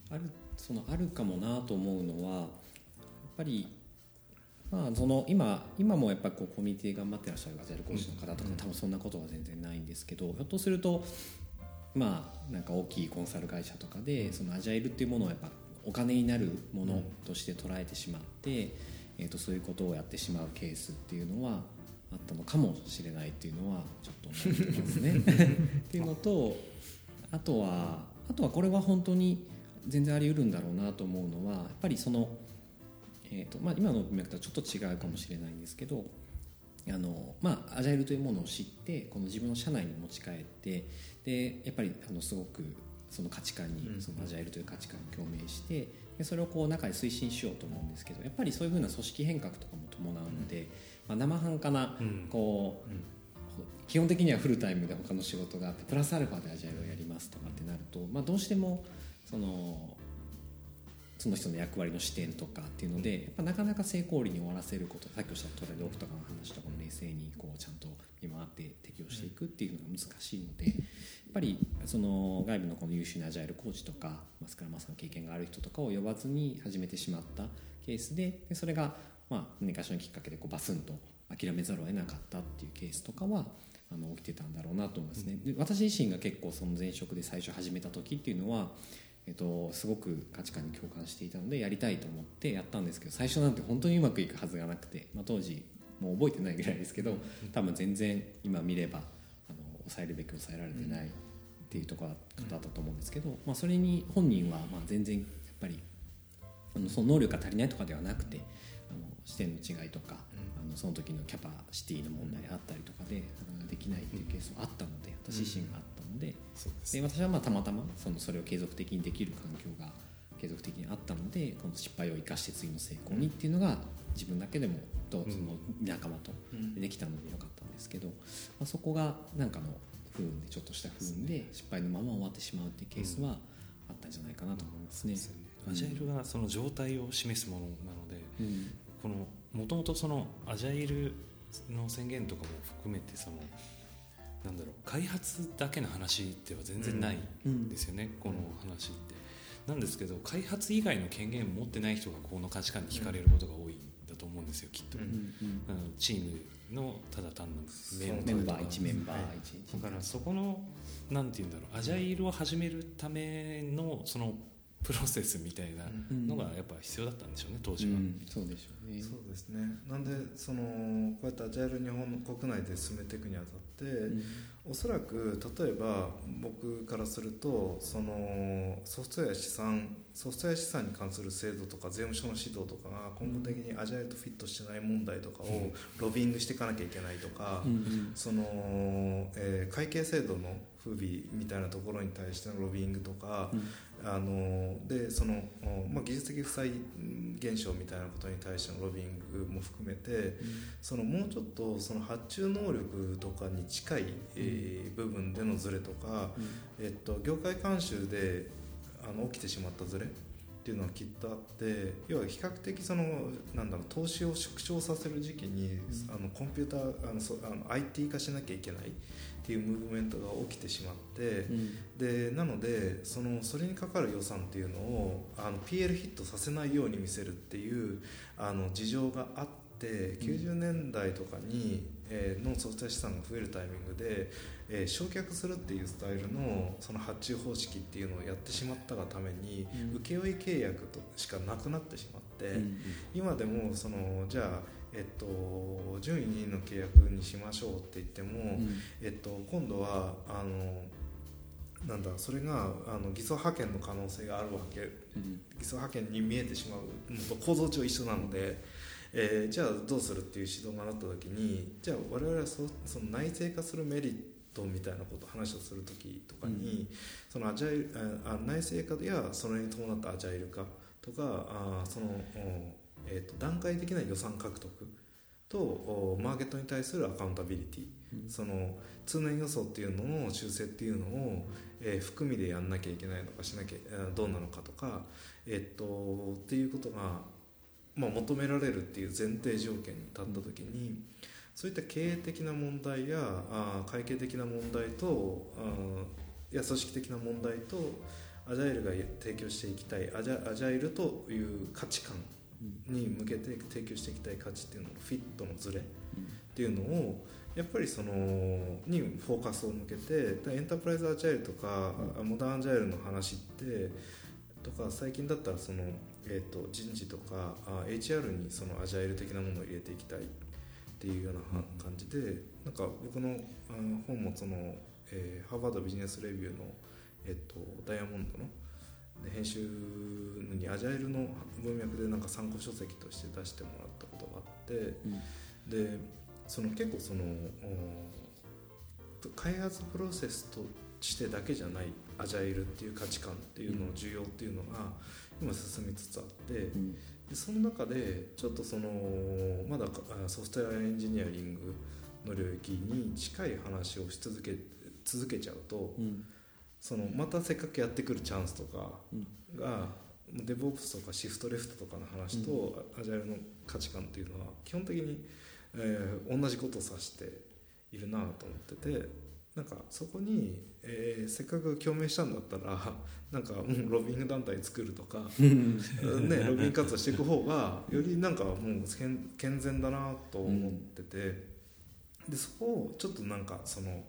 あるそのあるかもなと思うのはやっぱりまあその今今もやっぱりこうコミュニティ頑張ってらっしゃるアジャイル講師の方とか、うん多分そんなことは全然ないんですけどひょっとするとまあなんか大きいコンサル会社とかでそのアジャイルっていうものをやっぱお金になるものとして捉えてしまって、えー、とそういうことをやってしまうケースっていうのはあったのかもしれないっていうのはちょっと思ってますね。っていうのとあとはあとはこれは本当に全然あり得るんだろうなと思うのはやっぱりその、えーとまあ、今の文脈とはちょっと違うかもしれないんですけどあの、まあ、アジャイルというものを知ってこの自分の社内に持ち帰ってでやっぱりあのすごくその価値観にうん。そのアジャイルという価値観に共鳴してでそれをこう中で推進しようと思うんですけどやっぱりそういうふうな組織変革とかも伴うので、まあ、生半可なうん。こううん。基本的にはフルタイムで他の仕事があってプラスアルファでアジャイルをやりますとかってなると、まあ、どうしてもそのその人の役割の視点とかっていうのでやっぱなかなか成功裏に終わらせることさっきおっしゃったトレードオフとかの話とかも冷静にこうちゃんと見回って適用していくっていうのが難しいのでやっぱりその外部のこの優秀なアジャイルコーチとかまあスクラマスターの経験がある人とかを呼ばずに始めてしまったケースででそれがまあ何かしらのきっかけでこうバスンと諦めざるを得なかったっていうケースとかはあの起きてたんだろうなと思いますね、で私自身が結構その前職で最初始めた時っていうのは、えっと、すごく価値観に共感していたのでやりたいと思ってやったんですけど最初なんて本当にうまくいくはずがなくて、まあ、当時もう覚えてないぐらいですけど多分全然今見ればあの抑えるべき抑えられてないっていうところだったと思うんですけど、まあ、それに本人はまあ全然やっぱりあのその能力が足りないとかではなくてあの視点の違いとか、あのその時のキャパシティの問題あったりとかでなかなかできないっていうケースもあったので私自身があったので,、そうです。で私はまあたまたまそのそれを継続的にできる環境が継続的にあったのでこの失敗を生かして次の成功にっていうのが自分だけでもとその仲間とできたのでよかったんですけど、まあ、そこがなんかの不運でちょっとした不運で失敗のまま終わってしまうっていうケースはあったんじゃないかなと思いますね。ですよね。アジャイルはその状態を示すものなのでうん。このもともとそのアジャイルの宣言とかも含めてそのなんだろう開発だけの話では全然ないんですよね、この話って。なんですけど開発以外の権限を持ってない人がこの価値観に惹かれることが多いんだと思うんですよきっと、うん。うん。チームのただ単なるメンバーとかメンバー1メンバーはい。1だからそこのなんて言うんだろうアジャイルを始めるためのそのプロセスみたいなのがやっぱ必要だったんでしょうね当時は、うん。そうでしょうね。そうですね。なんでそのこうやってアジャイル日本の国内で進めていくにあたって、おそらく例えば僕からするとそのソフトウェア資産ソフトウェア資産に関する制度とか税務署の指導とかが根本的にアジャイルとフィットしてない問題とかをロビングしていかなきゃいけないとか、うんうん。その、えー会計制度の不備みたいなところに対してのロビングとか、あのでその、おまあ、技術的負債現象みたいなことに対してのロビングも含めて、そのもうちょっとその発注能力とかに近い、えー部分でのズレとか、えっと、業界慣習であの起きてしまったズレっていうのはきっとあって要は比較的そのなんだろう投資を縮小させる時期に、あのコンピューターあのそあの IT 化しなきゃいけないっていうムーブメントが起きてしまって、でなのでそのそれにかかる予算っていうのをあの PL ヒットさせないように見せるっていうあの事情があって90年代とかに、えーのソフト資産が増えるタイミングで、えー焼却するっていうスタイルのその発注方式っていうのをやってしまったがために、請負契約としかなくなってしまって、今でもそのじゃあえっと、順位2位の契約にしましょうって言っても、えっと、今度はあのなんだそれがあの偽装派遣の可能性があるわけ。偽装派遣に見えてしまうのと構造上一緒なので、えーじゃあどうするっていう指導がなった時にじゃあ我々はそその内製化するメリットみたいなこと話をする時とかに、そのアジャイルああ内製化やそれに伴ったアジャイル化とかあその、おえー、と段階的な予算獲得とおマーケットに対するアカウンタビリティ、その通年予想っていうのの修正っていうのを、えー含みでやんなきゃいけないのかしなきゃえーどうなのかとか、えっとっていうことが、まあ、求められるっていう前提条件に立った時に、そういった経営的な問題やあー会計的な問題といや組織的な問題とアジャイルが提供していきたいアジャアジャイルという価値観に向けて提供していきたい価値っていうののフィットのズレっていうのをやっぱりそのにフォーカスを向けてでエンタープライズアジャイルとか、あモダンアジャイルの話ってとか最近だったらその、えー、と人事とかあ HR にそのアジャイル的なものを入れていきたいっていうようなは感じでなんか僕のあの本もその、えーハーバードビジネスレビューの、えっとダイヤモンドので編集にアジャイルの文脈でなんか参考書籍として出してもらったことがあって、でその結構そのお開発プロセスとしてだけじゃないアジャイルっていう価値観っていうのの需要っていうのが今進みつつあって、でその中でちょっとそのまだソフトウェアエンジニアリングの領域に近い話をし続け続けちゃうと、そのまたせっかくやってくるチャンスとかが、デブオプスとかシフトレフトとかの話と、アジャイルの価値観っていうのは基本的に、えー同じことを指しているなと思っててなんかそこに、えーせっかく共鳴したんだったら なんか、うん、ロビング団体作るとか、ね、ロビング活動していく方がよりなんかもう健健全だなと思ってて、でそこをちょっとなんかその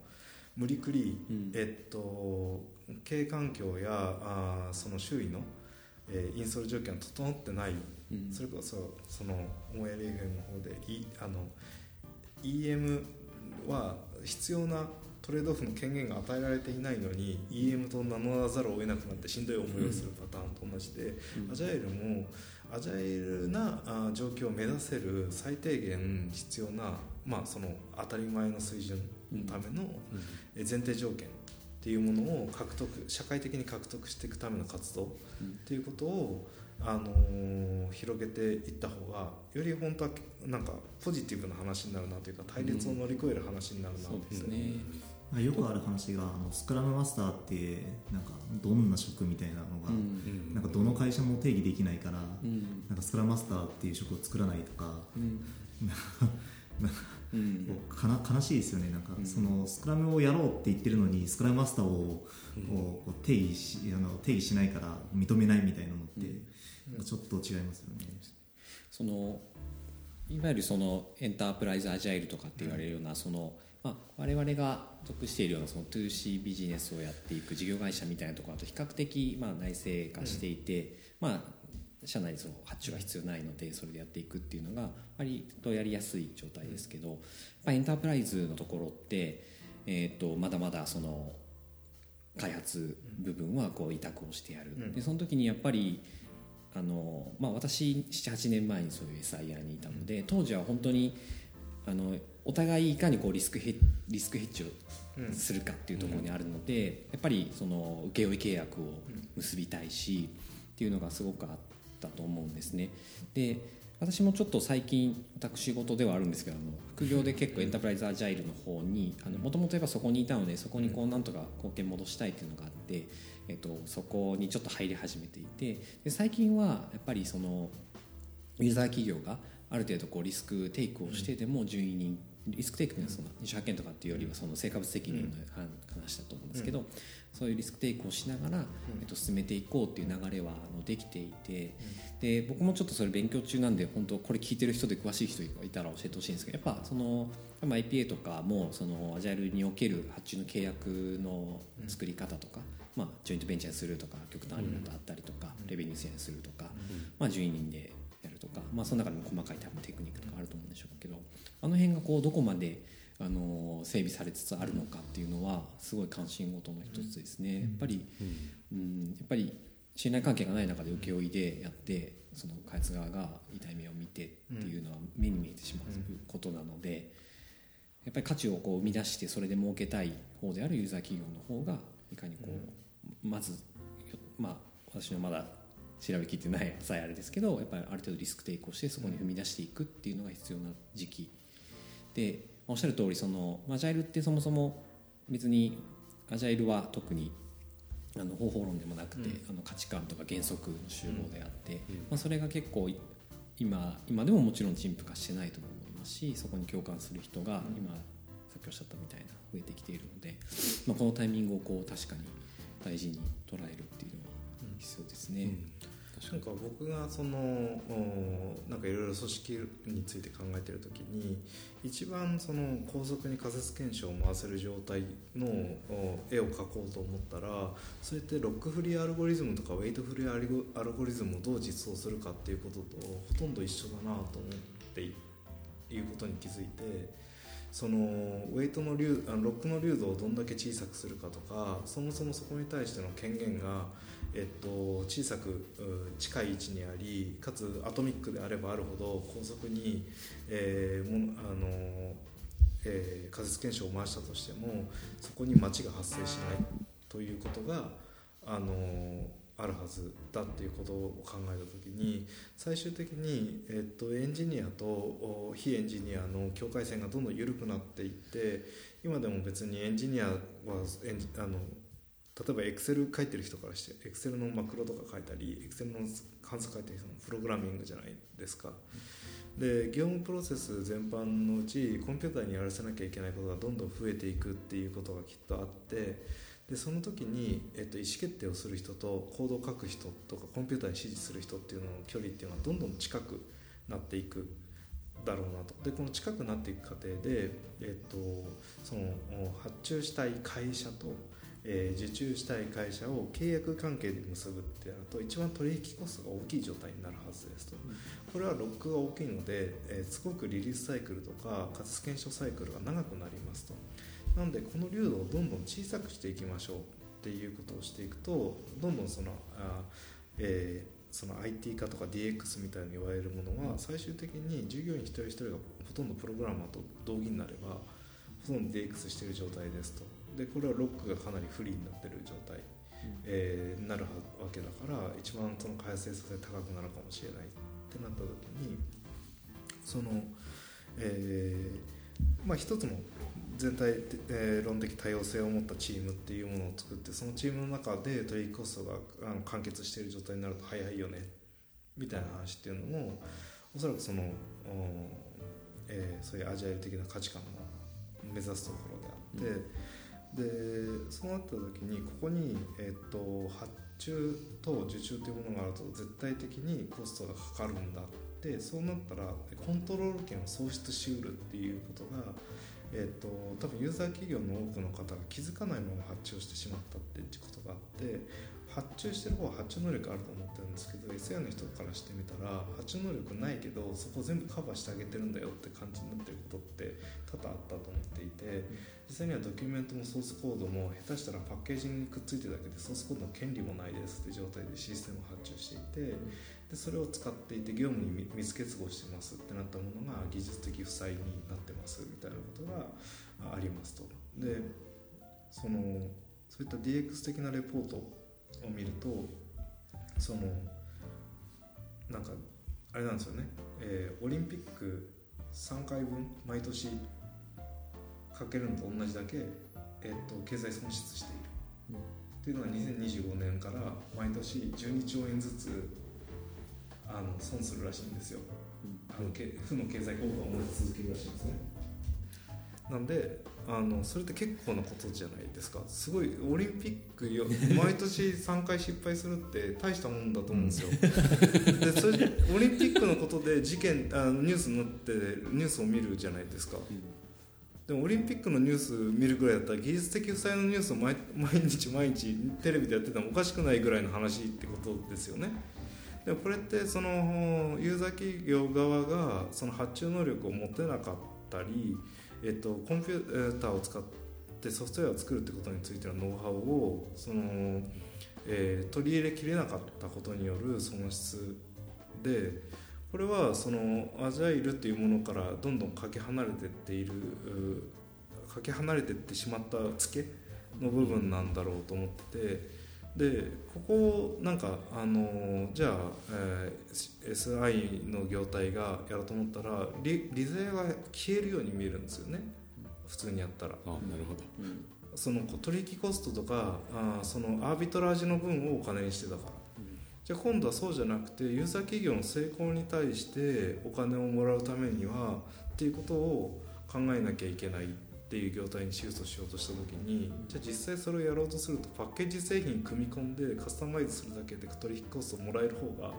無理くり、うん。えっと経営環境やあーその周囲の、えーインストール条件が整ってない、うん。それこそその思いやりゲームの方で、いあの EM は必要なトレードオフの権限が与えられていないのに EM と名乗らざるを得なくなってしんどい思いをするパターンと同じで、アジャイルもアジャイルなあ状況を目指せる最低限必要な、まあ、その当たり前の水準のためのえ前提条件っていうものを獲得社会的に獲得していくための活動っていうことを、あのー広げていった方がより本当はなんかポジティブな話になるなというか対立を乗り越える話になるなそうですね。まあよくある話があのスクラムマスターってなんかどんな職みたいなのが、うん。なんかどの会社も定義できないから、うん。なんかスクラムマスターっていう職を作らないとか、うん。なんかな悲しいですよね。なんか、そのスクラムをやろうって言ってるのにスクラムマスターを、定義しあの定義しないから認めないみたいなのって、ちょっと違いますよね。そのいわゆるそのエンタープライズアジャイルとかって言われるような、そのまあ、我々が属しているようなその 2C ビジネスをやっていく事業会社みたいなところだと比較的まあ内製化していて、まあ社内その発注が必要ないのでそれでやっていくっていうのが割とやりやすい状態ですけど、まあ、エンタープライズのところって、えー、とまだまだその開発部分はこう委託をしてやる、でその時にやっぱりあの、まあ、私78年前にそういう SIR にいたので当時は本当にあのお互いいかにこうリスクヘリスクヘッジをするかっていうところにあるので、やっぱりその請負契約を結びたいしっていうのがすごくあったと思うんですね。で私もちょっと最近私事ではあるんですけどあの副業で結構エンタープライズアジャイルの方にもともとそこにいたのでそこにこうなんとか貢献戻したいっていうのがあって、えっと、そこにちょっと入り始めていてで最近はやっぱりそのユーザー企業がある程度こうリスクテイクをしてでも順位にリスクテイクというのはその二種派遣とかっていうよりはその成果物責任の話だと思うんですけど、そういうリスクテイクをしながら、えっと、進めていこうっていう流れはあのできていてで僕もちょっとそれ勉強中なんで本当これ聞いてる人で詳しい人がいたら教えてほしいんですけどやっぱその IPA とかもそのアジャイルにおける発注の契約の作り方とか、まあ、ジョイントベンチャーするとか極端にあったりとか、レベニュー支援するとか、まあ、順位人でやるとか、まあ、その中でも細かい多分テクニックとかあると思うんでしょうけどあの辺がこうどこまであの整備されつつあるのかっていうのはすごい関心事の一つですね。やっぱり、うん、やっぱり信頼関係がない中で請負でやってその開発側が痛い目を見てっていうのは目に見えてしまうことなのでやっぱり価値をこう生み出してそれで儲けたい方であるユーザー企業の方がいかにこうまずまあ私のまだ調べきってないさえあれですけどやっぱりある程度リスクテイクをしてそこに踏み出していくっていうのが必要な時期でおっしゃる通りそのアジャイルってそもそも別にアジャイルは特にあの方法論でもなくて、うん、あの価値観とか原則の集合であって、うん、まあ、それが結構今今でももちろん陳腐化してないと思いますしそこに共感する人が今、さっきおっしゃったみたいな増えてきているので、まあ、このタイミングをこう確かに大事に捉えるっていうのは必要ですね。うんなんか僕がそのなんかいろいろ組織について考えてる時に一番その高速に仮説検証を回せる状態の絵を描こうと思ったらそれってロックフリーアルゴリズムとかウェイトフリーアルゴリズムをどう実装するかっていうこととほとんど一緒だなと思っていうことに気づいてそのウェイトの流あのロックの流度をどんだけ小さくするかとかそもそもそこに対しての権限がえっと、小さく近い位置にありかつアトミックであればあるほど高速に、えーもあのえー、仮説検証を回したとしてもそこに町が発生しないということが、あのあるはずだっていうことを考えた時に最終的に、えっと、エンジニアと非エンジニアの境界線がどんどん緩くなっていって今でも別にエンジニアはエンあの例えばエクセル書いてる人からしてエクセルのマクロとか書いたりエクセルの関数書いてる人のプログラミングじゃないですか。で業務プロセス全般のうちコンピューターにやらせなきゃいけないことがどんどん増えていくっていうことがきっとあってでその時に、えっと、意思決定をする人とコードを書く人とかコンピューターに指示する人っていうのの距離っていうのはどんどん近くなっていくだろうなとでこの近くなっていく過程で、えっと、その発注したい会社とえー、受注したい会社を契約関係で結ぶってやると一番取引コストが大きい状態になるはずですと、これはロックが大きいので、えー、すごくリリースサイクルとか仮説検証サイクルが長くなりますと。なのでこの流度をどんどん小さくしていきましょうっていうことをしていくとどんどんそのあ、えーその IT 化とか DX みたいに言われるものは最終的に従業員一人一人がほとんどプログラマーと同義になればほとんど DX している状態ですとでこれはロックがかなり不利になってる状態、うん、えー、なるわけだから一番その開発性高くなるかもしれないってなった時にその、えー、まあ一つの全体、えー、論的多様性を持ったチームっていうものを作ってそのチームの中で取引コストがあの完結している状態になると早いよねみたいな話っていうのもおそらくその、えー、そういうアジャイル的な価値観を目指すところであって、うんでそうなった時にここに、えっと、発注と受注というものがあると絶対的にコストがかかるんだってそうなったらコントロール権を喪失しうるっていうことが、えーと、多分ユーザー企業の多くの方が気づかないまま発注してしまったっていうことがあって発注してる方は発注能力あると思ってるんですけど SI の人からしてみたら発注能力ないけどそこ全部カバーしてあげてるんだよって感じになってることって多々あったと思っていて実際にはドキュメントもソースコードも下手したらパッケージにくっついてるだけでソースコードの権利もないですって状態でシステムを発注していてでそれを使っていて業務に密結合してますってなったものが技術的負債になってますみたいなことがありますと。でそのそういった DX 的なレポートを見るとそのなんかあれなんですよね、えー、オリンピック3回分毎年かけるのと同じだけ、えーと、経済損失している、うん、っていうのが2025年から毎年12兆円ずつあの損するらしいんですよ、うん、あの負の経済効果を持ち続けるらしいんですね。なんであのそれって結構なことじゃないですか。すごいオリンピックよ毎年3回失敗するって大したもんだと思うんですよ。でそれでオリンピックのことで事件あのニュースになってニュースを見るじゃないですか、でもオリンピックのニュース見るぐらいだったら技術的負債のニュースを毎日毎日テレビでやっててもおかしくないぐらいの話ってことですよね。でもこれってそのユーザー企業側がその発注能力を持てなかったりえっと、コンピューターを使ってソフトウェアを作るってことについてのノウハウをその、えー、取り入れきれなかったことによる損失でこれはそのアジャイルっていうものからどんどんかけ離れてっているかけ離れてってしまったツケの部分なんだろうと思ってて。でここなんかあのじゃあ、えー、SI の業態がやろうと思ったらリリゼが消えるように見えるんですよね。普通にやったら。あなるほど、うん、その取引コストとかあそのアービトラージの分をお金にしてたから、うん、じゃあ今度はそうじゃなくてユーザー企業の成功に対してお金をもらうためにはっていうことを考えなきゃいけない。っていう業態にシフトしようとした時にじゃあ実際それをやろうとするとパッケージ製品組み込んでカスタマイズするだけで取引コストをもらえる方が、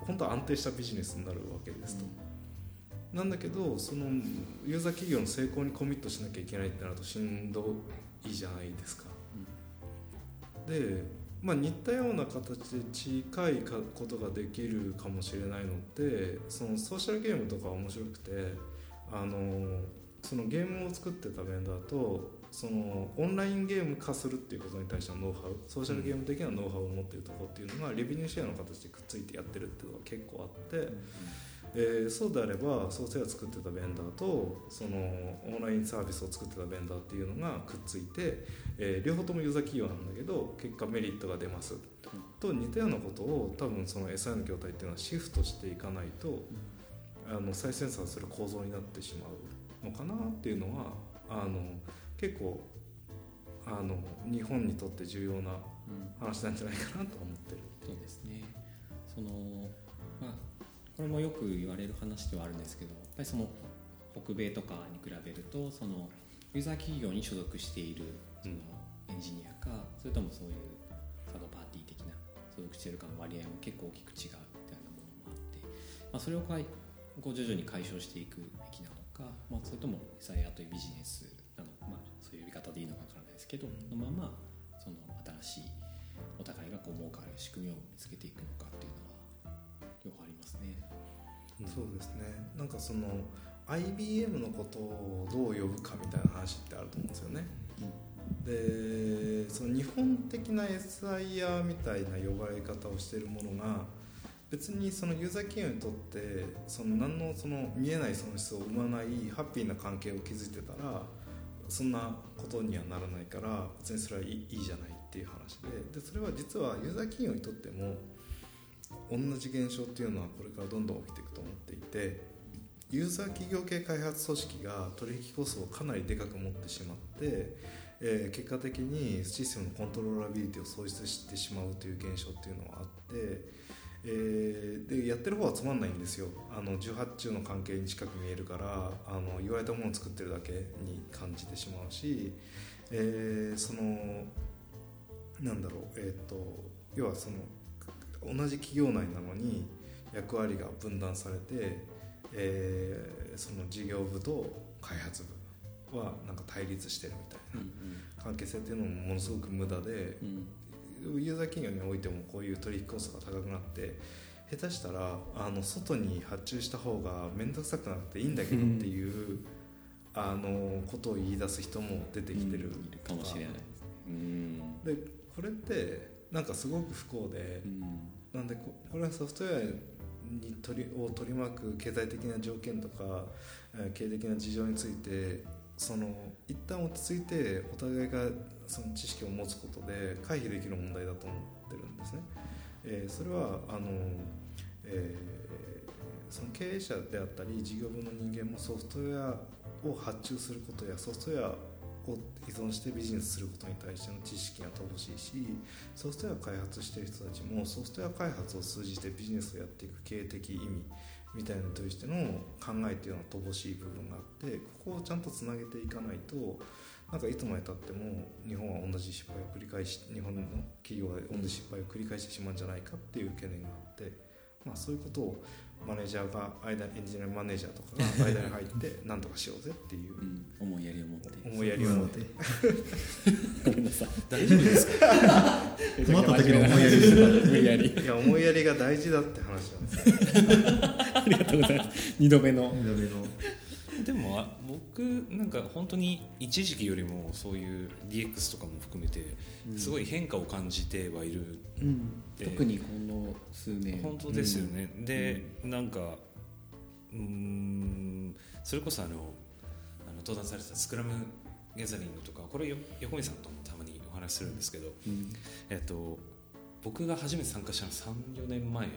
本当は安定したビジネスになるわけですと。なんだけどそのユーザー企業の成功にコミットしなきゃいけないってなるとしんどいじゃないですか。でまあ、似たような形で近いことができるかもしれないのってそのソーシャルゲームとか面白くてあのそのゲームを作ってたベンダーとそのオンラインゲーム化するっていうことに対してのノウハウソーシャルゲーム的なノウハウを持っているところっていうのがレビューシェアの形でくっついてやってるっていうのが結構あって、えー、そうであればソースウェア作ってたベンダーとそのオンラインサービスを作ってたベンダーっていうのがくっついて、えー、両方ともユーザー企業なんだけど結果メリットが出ます。と似たようなことを多分その SI の業態っていうのはシフトしていかないとあの再生産する構造になってしまう。のかなっていうのはあの結構あの日本にとって重要な話なんじゃないかなと思ってる、うん、そうですね。そのまあこれもよく言われる話ではあるんですけどやっぱりその北米とかに比べるとそのユーザー企業に所属しているそのエンジニアか、それともそういうサードパーティー的な所属しているかの割合も結構大きく違うみたいなものもあって、まあ、それをこう徐々に解消していくべきなのか、まあ、それとも SIR というビジネスなの、まあ、そういう呼び方でいいのかわからないですけど、のままその新しいお互いがこう儲かる仕組みを見つけていくのかっていうのは両方ありますね。うん、そうですねなんかその IBM のことをどう呼ぶかみたいな話ってあると思うんですよね。でその日本的な SIR みたいな呼ばれ方をしているものが別にそのユーザー企業にとってその何のその見えない損失を生まないハッピーな関係を築いてたらそんなことにはならないから別にそれはいいじゃないっていう話ででそれは実はユーザー企業にとっても同じ現象っていうのはこれからどんどん起きていくと思っていてユーザー企業系開発組織が取引コストをかなりでかく持ってしまって、えー、結果的にシステムのコントローラビリティを喪失してしまうという現象っていうのはあってえー、でやってる方はつまんないんですよ。あの18中の関係に近く見えるからあの言われたものを作ってるだけに感じてしまうし、えー、そのなんだろうえっ、ー、と要はその同じ企業内なのに役割が分断されて、えー、その事業部と開発部はなんか対立してるみたいな関係性っていうのもものすごく無駄で、ユーザー企業においてもこういう取引コストが高くなって下手したらあの外に発注した方が面倒くさくなっていいんだけどっていう、うん、あのことを言い出す人も出てきてる、か。もしれない。でこれってなんかすごく不幸で、なんでこれはソフトウェアに取りを取り巻く経済的な条件とか経営的な事情についてその一旦落ち着いてお互いがその知識を持つことで回避できる問題だと思ってるんですね。えー、それはあの、えー、その経営者であったり事業部の人間もソフトウェアを発注することやソフトウェアを依存してビジネスすることに対しての知識が乏しいしソフトウェア開発してる人たちもソフトウェア開発を通じてビジネスをやっていく経営的意味みたいなのに対しての考えっていうのは乏しい部分があってここをちゃんとつなげていかないとなんかいつまでたっても日本は同じ失敗を繰り返し日本の企業は同じ失敗を繰り返してしまうんじゃないかっていう懸念があって、まあ、そういうことをマネージャーが間エンジニアマネージャーとかが間に入って何とかしようぜっていう、うん、思いやりを持って。思いやりを持って。ごめんなさい。大丈夫ですか？困った時の思いやりです思いやり。いや思いやりが大事だって話なんです ありがとうございます。2度目の。2度目のでも僕なんか本当に一時期よりもそういう DX とかも含めてすごい変化を感じてはいる、うん、特にこの数年。本当ですよね、うん、で、うん、なんかうんそれこそあのあの登壇されたスクラムギャザリングとかこれ横見さんともたまにお話しするんですけど、えっと、僕が初めて参加したのは34年前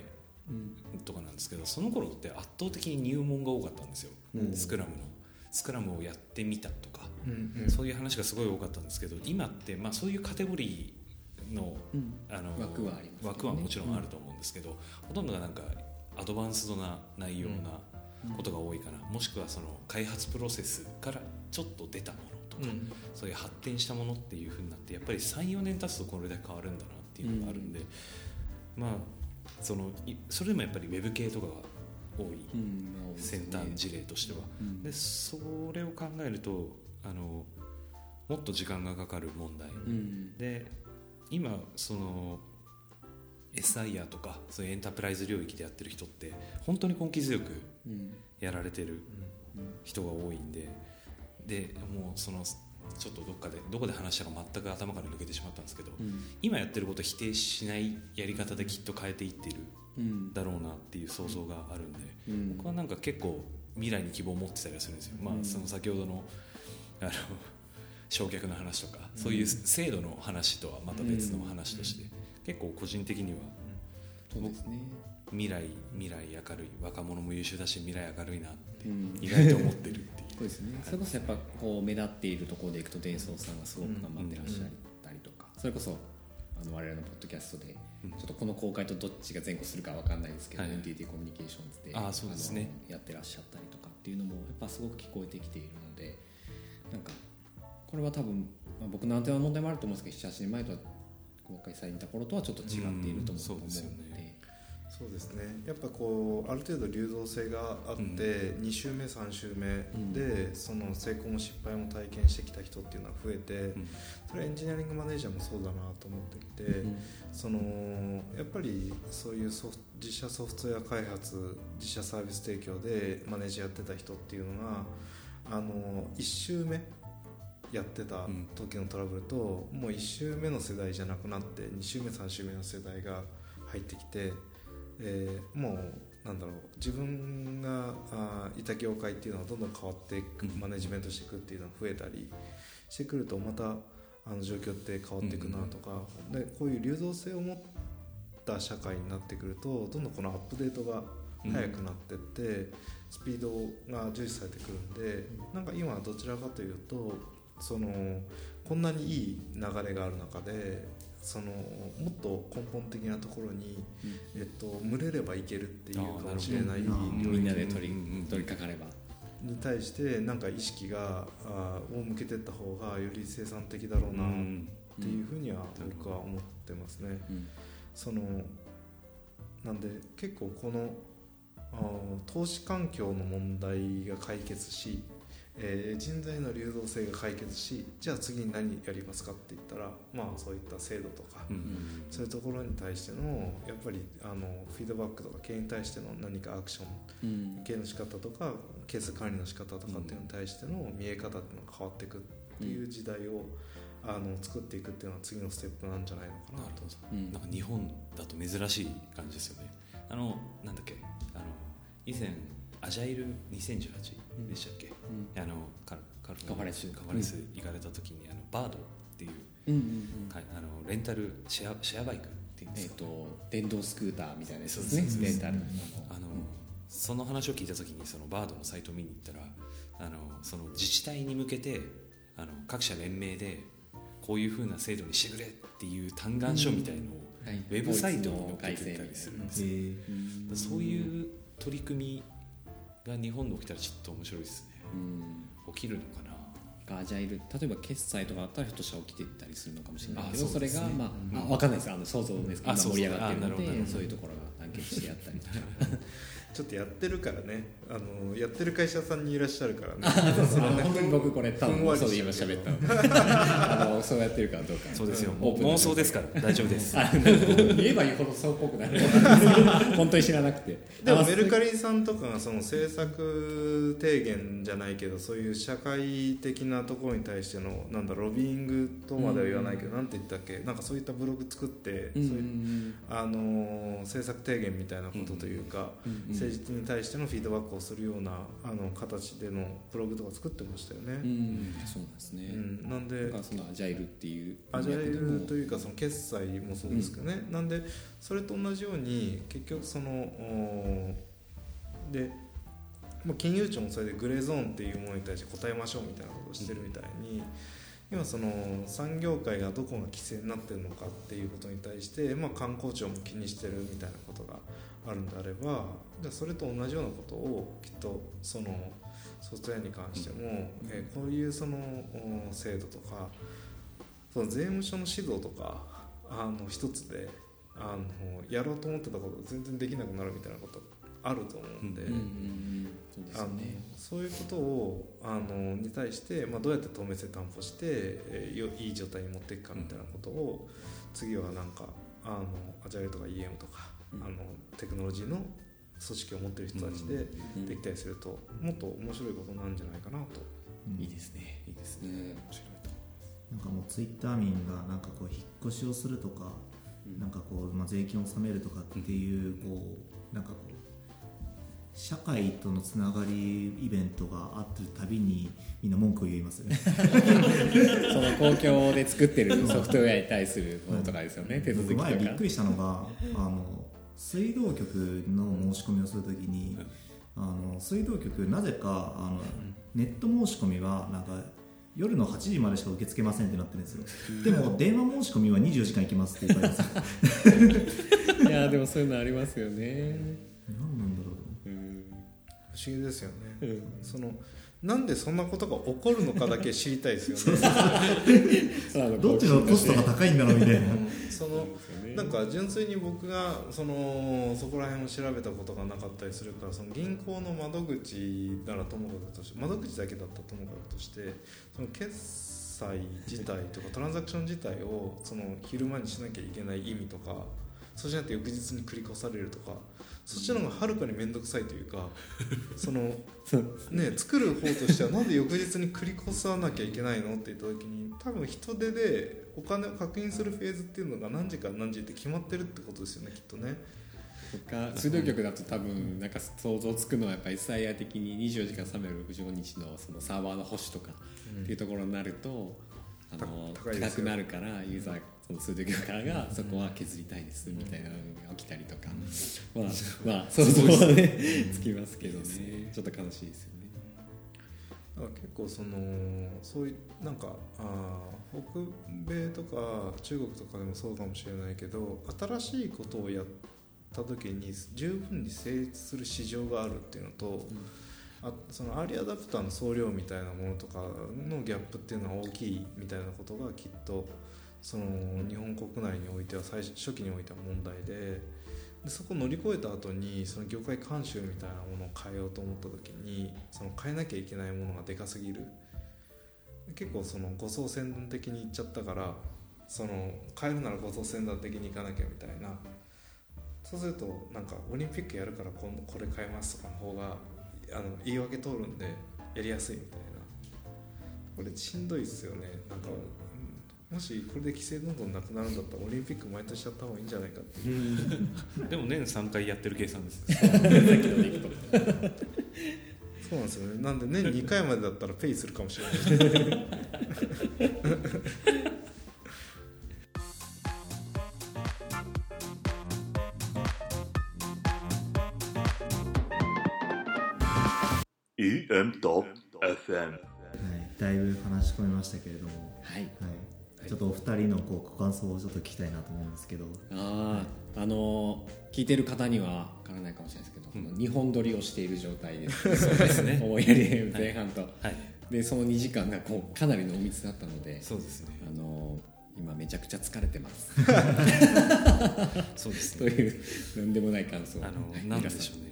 とかなんですけどその頃って圧倒的に入門が多かったんですよ、スクラムの。スクラムをやってみたとか、うんうん、そういう話がすごい多かったんですけど今って、まあ、そういうカテゴリーの,、あの枠はね、枠はもちろんあると思うんですけど、ほとんどがなんかアドバンスドな内容なことが多いかな、もしくはその開発プロセスからちょっと出たものとか、そういう発展したものっていうふうになってやっぱり34年経つとこれだけ変わるんだなっていうのがあるんで、まあそのそれでもやっぱりウェブ系とかが多い、先端事例としては、でそれを考えるとあのもっと時間がかかる問題、で今その SIR とかそういうエンタープライズ領域でやってる人って本当に根気強くやられてる人が多いんで。でもうそのちょっとどっかでどこで話したか全く頭から抜けてしまったんですけど、うん、今やってることを否定しないやり方できっと変えていってるだろうなっていう想像があるんで、うん、僕はなんか結構未来に希望を持ってたりはするんですよ、まあ、その先ほどのあの 焼却の話とか、そういう制度の話とはまた別の話として、結構個人的には、そうですね。未来未来明るい若者も優秀だし未来明るいなって意外と思ってるっていうそうですね。それこそやっぱこう目立っているところでいくと伝送さんがすごく頑張ってらっしゃったりとか、それこそあの我々のポッドキャストで、ちょっとこの公開とどっちが前後するか分かんないですけど、はい、NTT コミュニケーションズであそうですね、やってらっしゃったりとかっていうのもやっぱすごく聞こえてきているのでなんかこれは多分、まあ、僕のアンテナの問題もあると思うんですけど78年前とは公開された頃とはちょっと違っていると思うので。そうですね。やっぱこうある程度流動性があって、うん、2週目3週目で、うん、その成功も失敗も体験してきた人っていうのは増えて、うん、それはエンジニアリングマネージャーもそうだなと思ってきて、そのやっぱりそういうソ自社ソフトウェア開発自社サービス提供でマネージャーやってた人っていうのがあの1週目やってた時のトラブルと、もう1週目の世代じゃなくなって2週目3週目の世代が入ってきてえー、もうなんだろう自分があいた業界っていうのはどんどん変わっていく、マネジメントしていくっていうのが増えたりしてくるとまたあの状況って変わっていくなとか、でこういう流動性を持った社会になってくるとどんどんこのアップデートが早くなってって、スピードが重視されてくるんでなんか今はどちらかというとそのこんなにいい流れがある中でそのもっと根本的なところに、えっと、群れればいけるっていうかもしれないみんなで取り取りかかれば。に対してなんか意識があを向けていった方がより生産的だろうなっていうふうには僕は思ってますね。そのなんで結構このあ投資環境の問題が解決しえー人材の流動性が解決しじゃあ次に何やりますかって言ったらまあそういった制度とか、うん。そういうところに対してのやっぱりあのフィードバックとか経営に対しての何かアクションうん。経営の仕方とかケース管理の仕方とかっていうのに対しての見え方っていうのが変わっていくっていう時代を、あの作っていくっていうのは次のステップなんじゃないのかなと。うん。なんか日本だと珍しい感じですよね。あのなんだっけ。あの以前アジャイル2018でしたっけ、あのカカルカファレス。カファレス行かれた時に、あのバードっていう、あのレンタルシェアシェアバイクっていうんでえっ、すか、と電動スクーターみたいなやつですそうですねレンタルのあの、その話を聞いた時にそのバードのサイト見に行ったらあのその自治体に向けてあの各社連名でこういうふうな制度にしてくれっていう嘆願書みたいのを、はい。ウェブサイトに載っけてたりするんですよ、そういう取り組みが日本で起きたらちょっと面白いですね。うん。起きるのかな？アジャイル。例えば決済とかあったらひょっとしたら起きてたりするのかもしれないけどあそれが、まあ、うん。あ分かんないです。あの想像ですけど盛り上がってるのでそういうところが団結してやったりとか ちょっとやってるからね。あのやってる会社さんにいらっしゃるからね。本当に僕これ多分そうで今喋ったの あのそうやってるかどうか。そうですよ、う妄想ですから。大丈夫です。あ言えば言うほどそうっぽくなる本当に知らなくて。でもあメルカリさんとかがその政策提言じゃないけどそういう社会的なところに対してのなんだロビーイングとまでは言わないけど、なんて言ったっけ？なんかそういったブログ作って、うんそういうあのー政策提言みたいなことというか、うんうん政治に対してのフィードバックをするようなあの形でのブログとか作ってましたよね。うん。そうなんですね、うん。なんでそのアジャイルっていうアジャイルというかその決済もそうですけどね、なんでそれと同じように結局そので、まあ、金融庁もそれでグレーゾーンっていうものに対して答えましょうみたいなことをしてるみたいに、今その産業界がどこが規制になってるのかっていうことに対して、まあ、観光庁も気にしてるみたいなことがあるんであればじゃあそれと同じようなことをきっとそのソフトウェアに関しても、えーこういうそのお制度とかその税務署の指導とかあの一つであのやろうと思ってたことが全然できなくなるみたいなことあると思うんで、そういうことをあのに対して、まあ、どうやって透明性担保して、えーよいい状態に持っていくかみたいなことを、次はなんかあのアジャイルとか EM とか、うんあのテクノロジーの組織を持ってる人たちでうん。できたりすると、もっと面白いことなんじゃないかなと。いいですね。いいですね。うん面白いとなんかもうツイッター民がなんかこう引っ越しをするとか、なんかこう、まあ、税金を納めるとかっていうこうなんかこう社会とのつながりイベントがあってるたびにみんな文句を言いますよね。その公共で作ってるソフトウェアに対するものとかですよね、手続きとか。僕前びっくりしたのがあの水道局の申し込みをするときに、あの水道局なぜかあのネット申し込みはなんか夜の8時までしか受け付けませんってなってるんですよ。でも電話申し込みは24時間行きますって言われてます。いやでもそういうのありますよね。何なんだろううん。不思議ですよね、うん。そのなんでそんなことが起こるのかだけ知りたいですよね。どっちのコストが高いんだろうみたいな。そのなんか純粋に僕がそのそこら辺を調べたことがなかったりするからその銀行の窓口ならともかくとして窓口だけだったともかくとしてその決済自体とかトランザクション自体をその昼間にしなきゃいけない意味とかそうしないと翌日に繰り越されるとかそっちの方がはるかに面倒くさいというかそのね。作る方としてはなんで翌日に繰り越さなきゃいけないのって言った時に多分人手でお金を確認するフェーズっていうのが何時から何時って決まってるってことですよねきっとね。とか水道局だと多分なんか想像つくのはやっぱり SIR 的に24時間365日のそのサーバーの保守とかっていうところになると、あの高くなるからユーザーその水道局側がそこは削りたいですみたいなのが起きたりとか、まあ まあ想像はね。つきますけどね。ちょっと悲しいですよね。だから結構そのそういうなんかあー北米とか中国とかでもそうかもしれないけど新しいことをやった時に十分に成立する市場があるっていうのと、あそのアーリーアダプターの総量みたいなものとかのギャップっていうのは大きいみたいなことがきっとその日本国内においては最初期においては問題ででそこを乗り越えた後にその業界慣習みたいなものを変えようと思った時にその変えなきゃいけないものがでかすぎる。結構その護送船団的にいっちゃったからその変えるなら護送船団的にいかなきゃみたいな。そうするとなんかオリンピックやるからこのこれ変えますとかの方があの言い訳通るんでやりやすいみたいな。これしんどいっすよね。なんかもしこれで規制どんどんなくなるんだったらオリンピック毎年やった方がいいんじゃないかっていう。でも年3回やってる計算です。そうなんですよね。なんで年2回までだったらペイするかもしれない はい、だいぶ話し込みましたけれども、はい。はい、ちょっとお二人のこうご感想をちょっと聞きたいなと思うんですけど、あああの聞いてる方にはわからないかもしれないですけど、うん。日本撮りをしている状態です。そうですね。思いやり前半と、はい。でその2時間がこうかなり濃密だったのでそうですね。あの今めちゃくちゃ疲れてます。そうですね。というなんでもない感想あのなんでしょうね。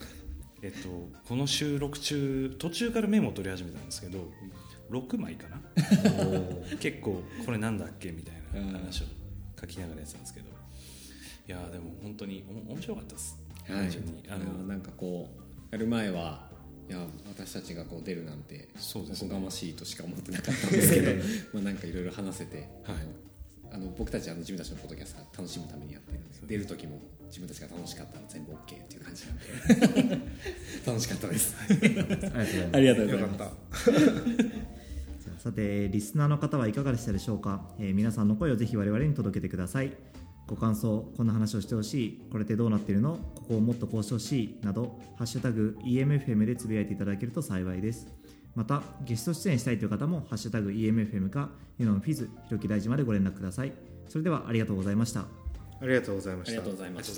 えっとこの収録中途中からメモを取り始めたんですけど6枚かな？結構これなんだっけ？みたいな話を書きながらやってたんですけど。いやーでも本当にお面白かったです。はい。あのなんかこうやる前はいや私たちがこう出るなんてそうですね。おこがましいとしか思ってなかったんですけど まあなんかいろいろ話せて、はいあの僕たちはあの自分たちのポッドキャストが楽しむためにやってるんで出る時も自分たちが楽しかったら全部 OK っていう感じなんで。楽しかったです。ありがとうござい。ますありがとうございよます。かったさてリスナーの方はいかがでしたでしょうか、えー皆さんの声をぜひ我々に届けてください。ご感想こんな話をしてほしい。これってどうなってるの？ここをもっとこうしてほしいなど「ハッシュタグ #EMFM」でつぶやいていただけると幸いですまたゲスト出演したいという方も「ハッシュタグ #EMFM」か「ユノンフィズ」ひろき大臣までご連絡ください。それではありがとうございました。ありがとうございました。ありがとうございまし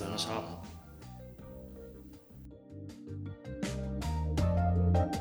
た。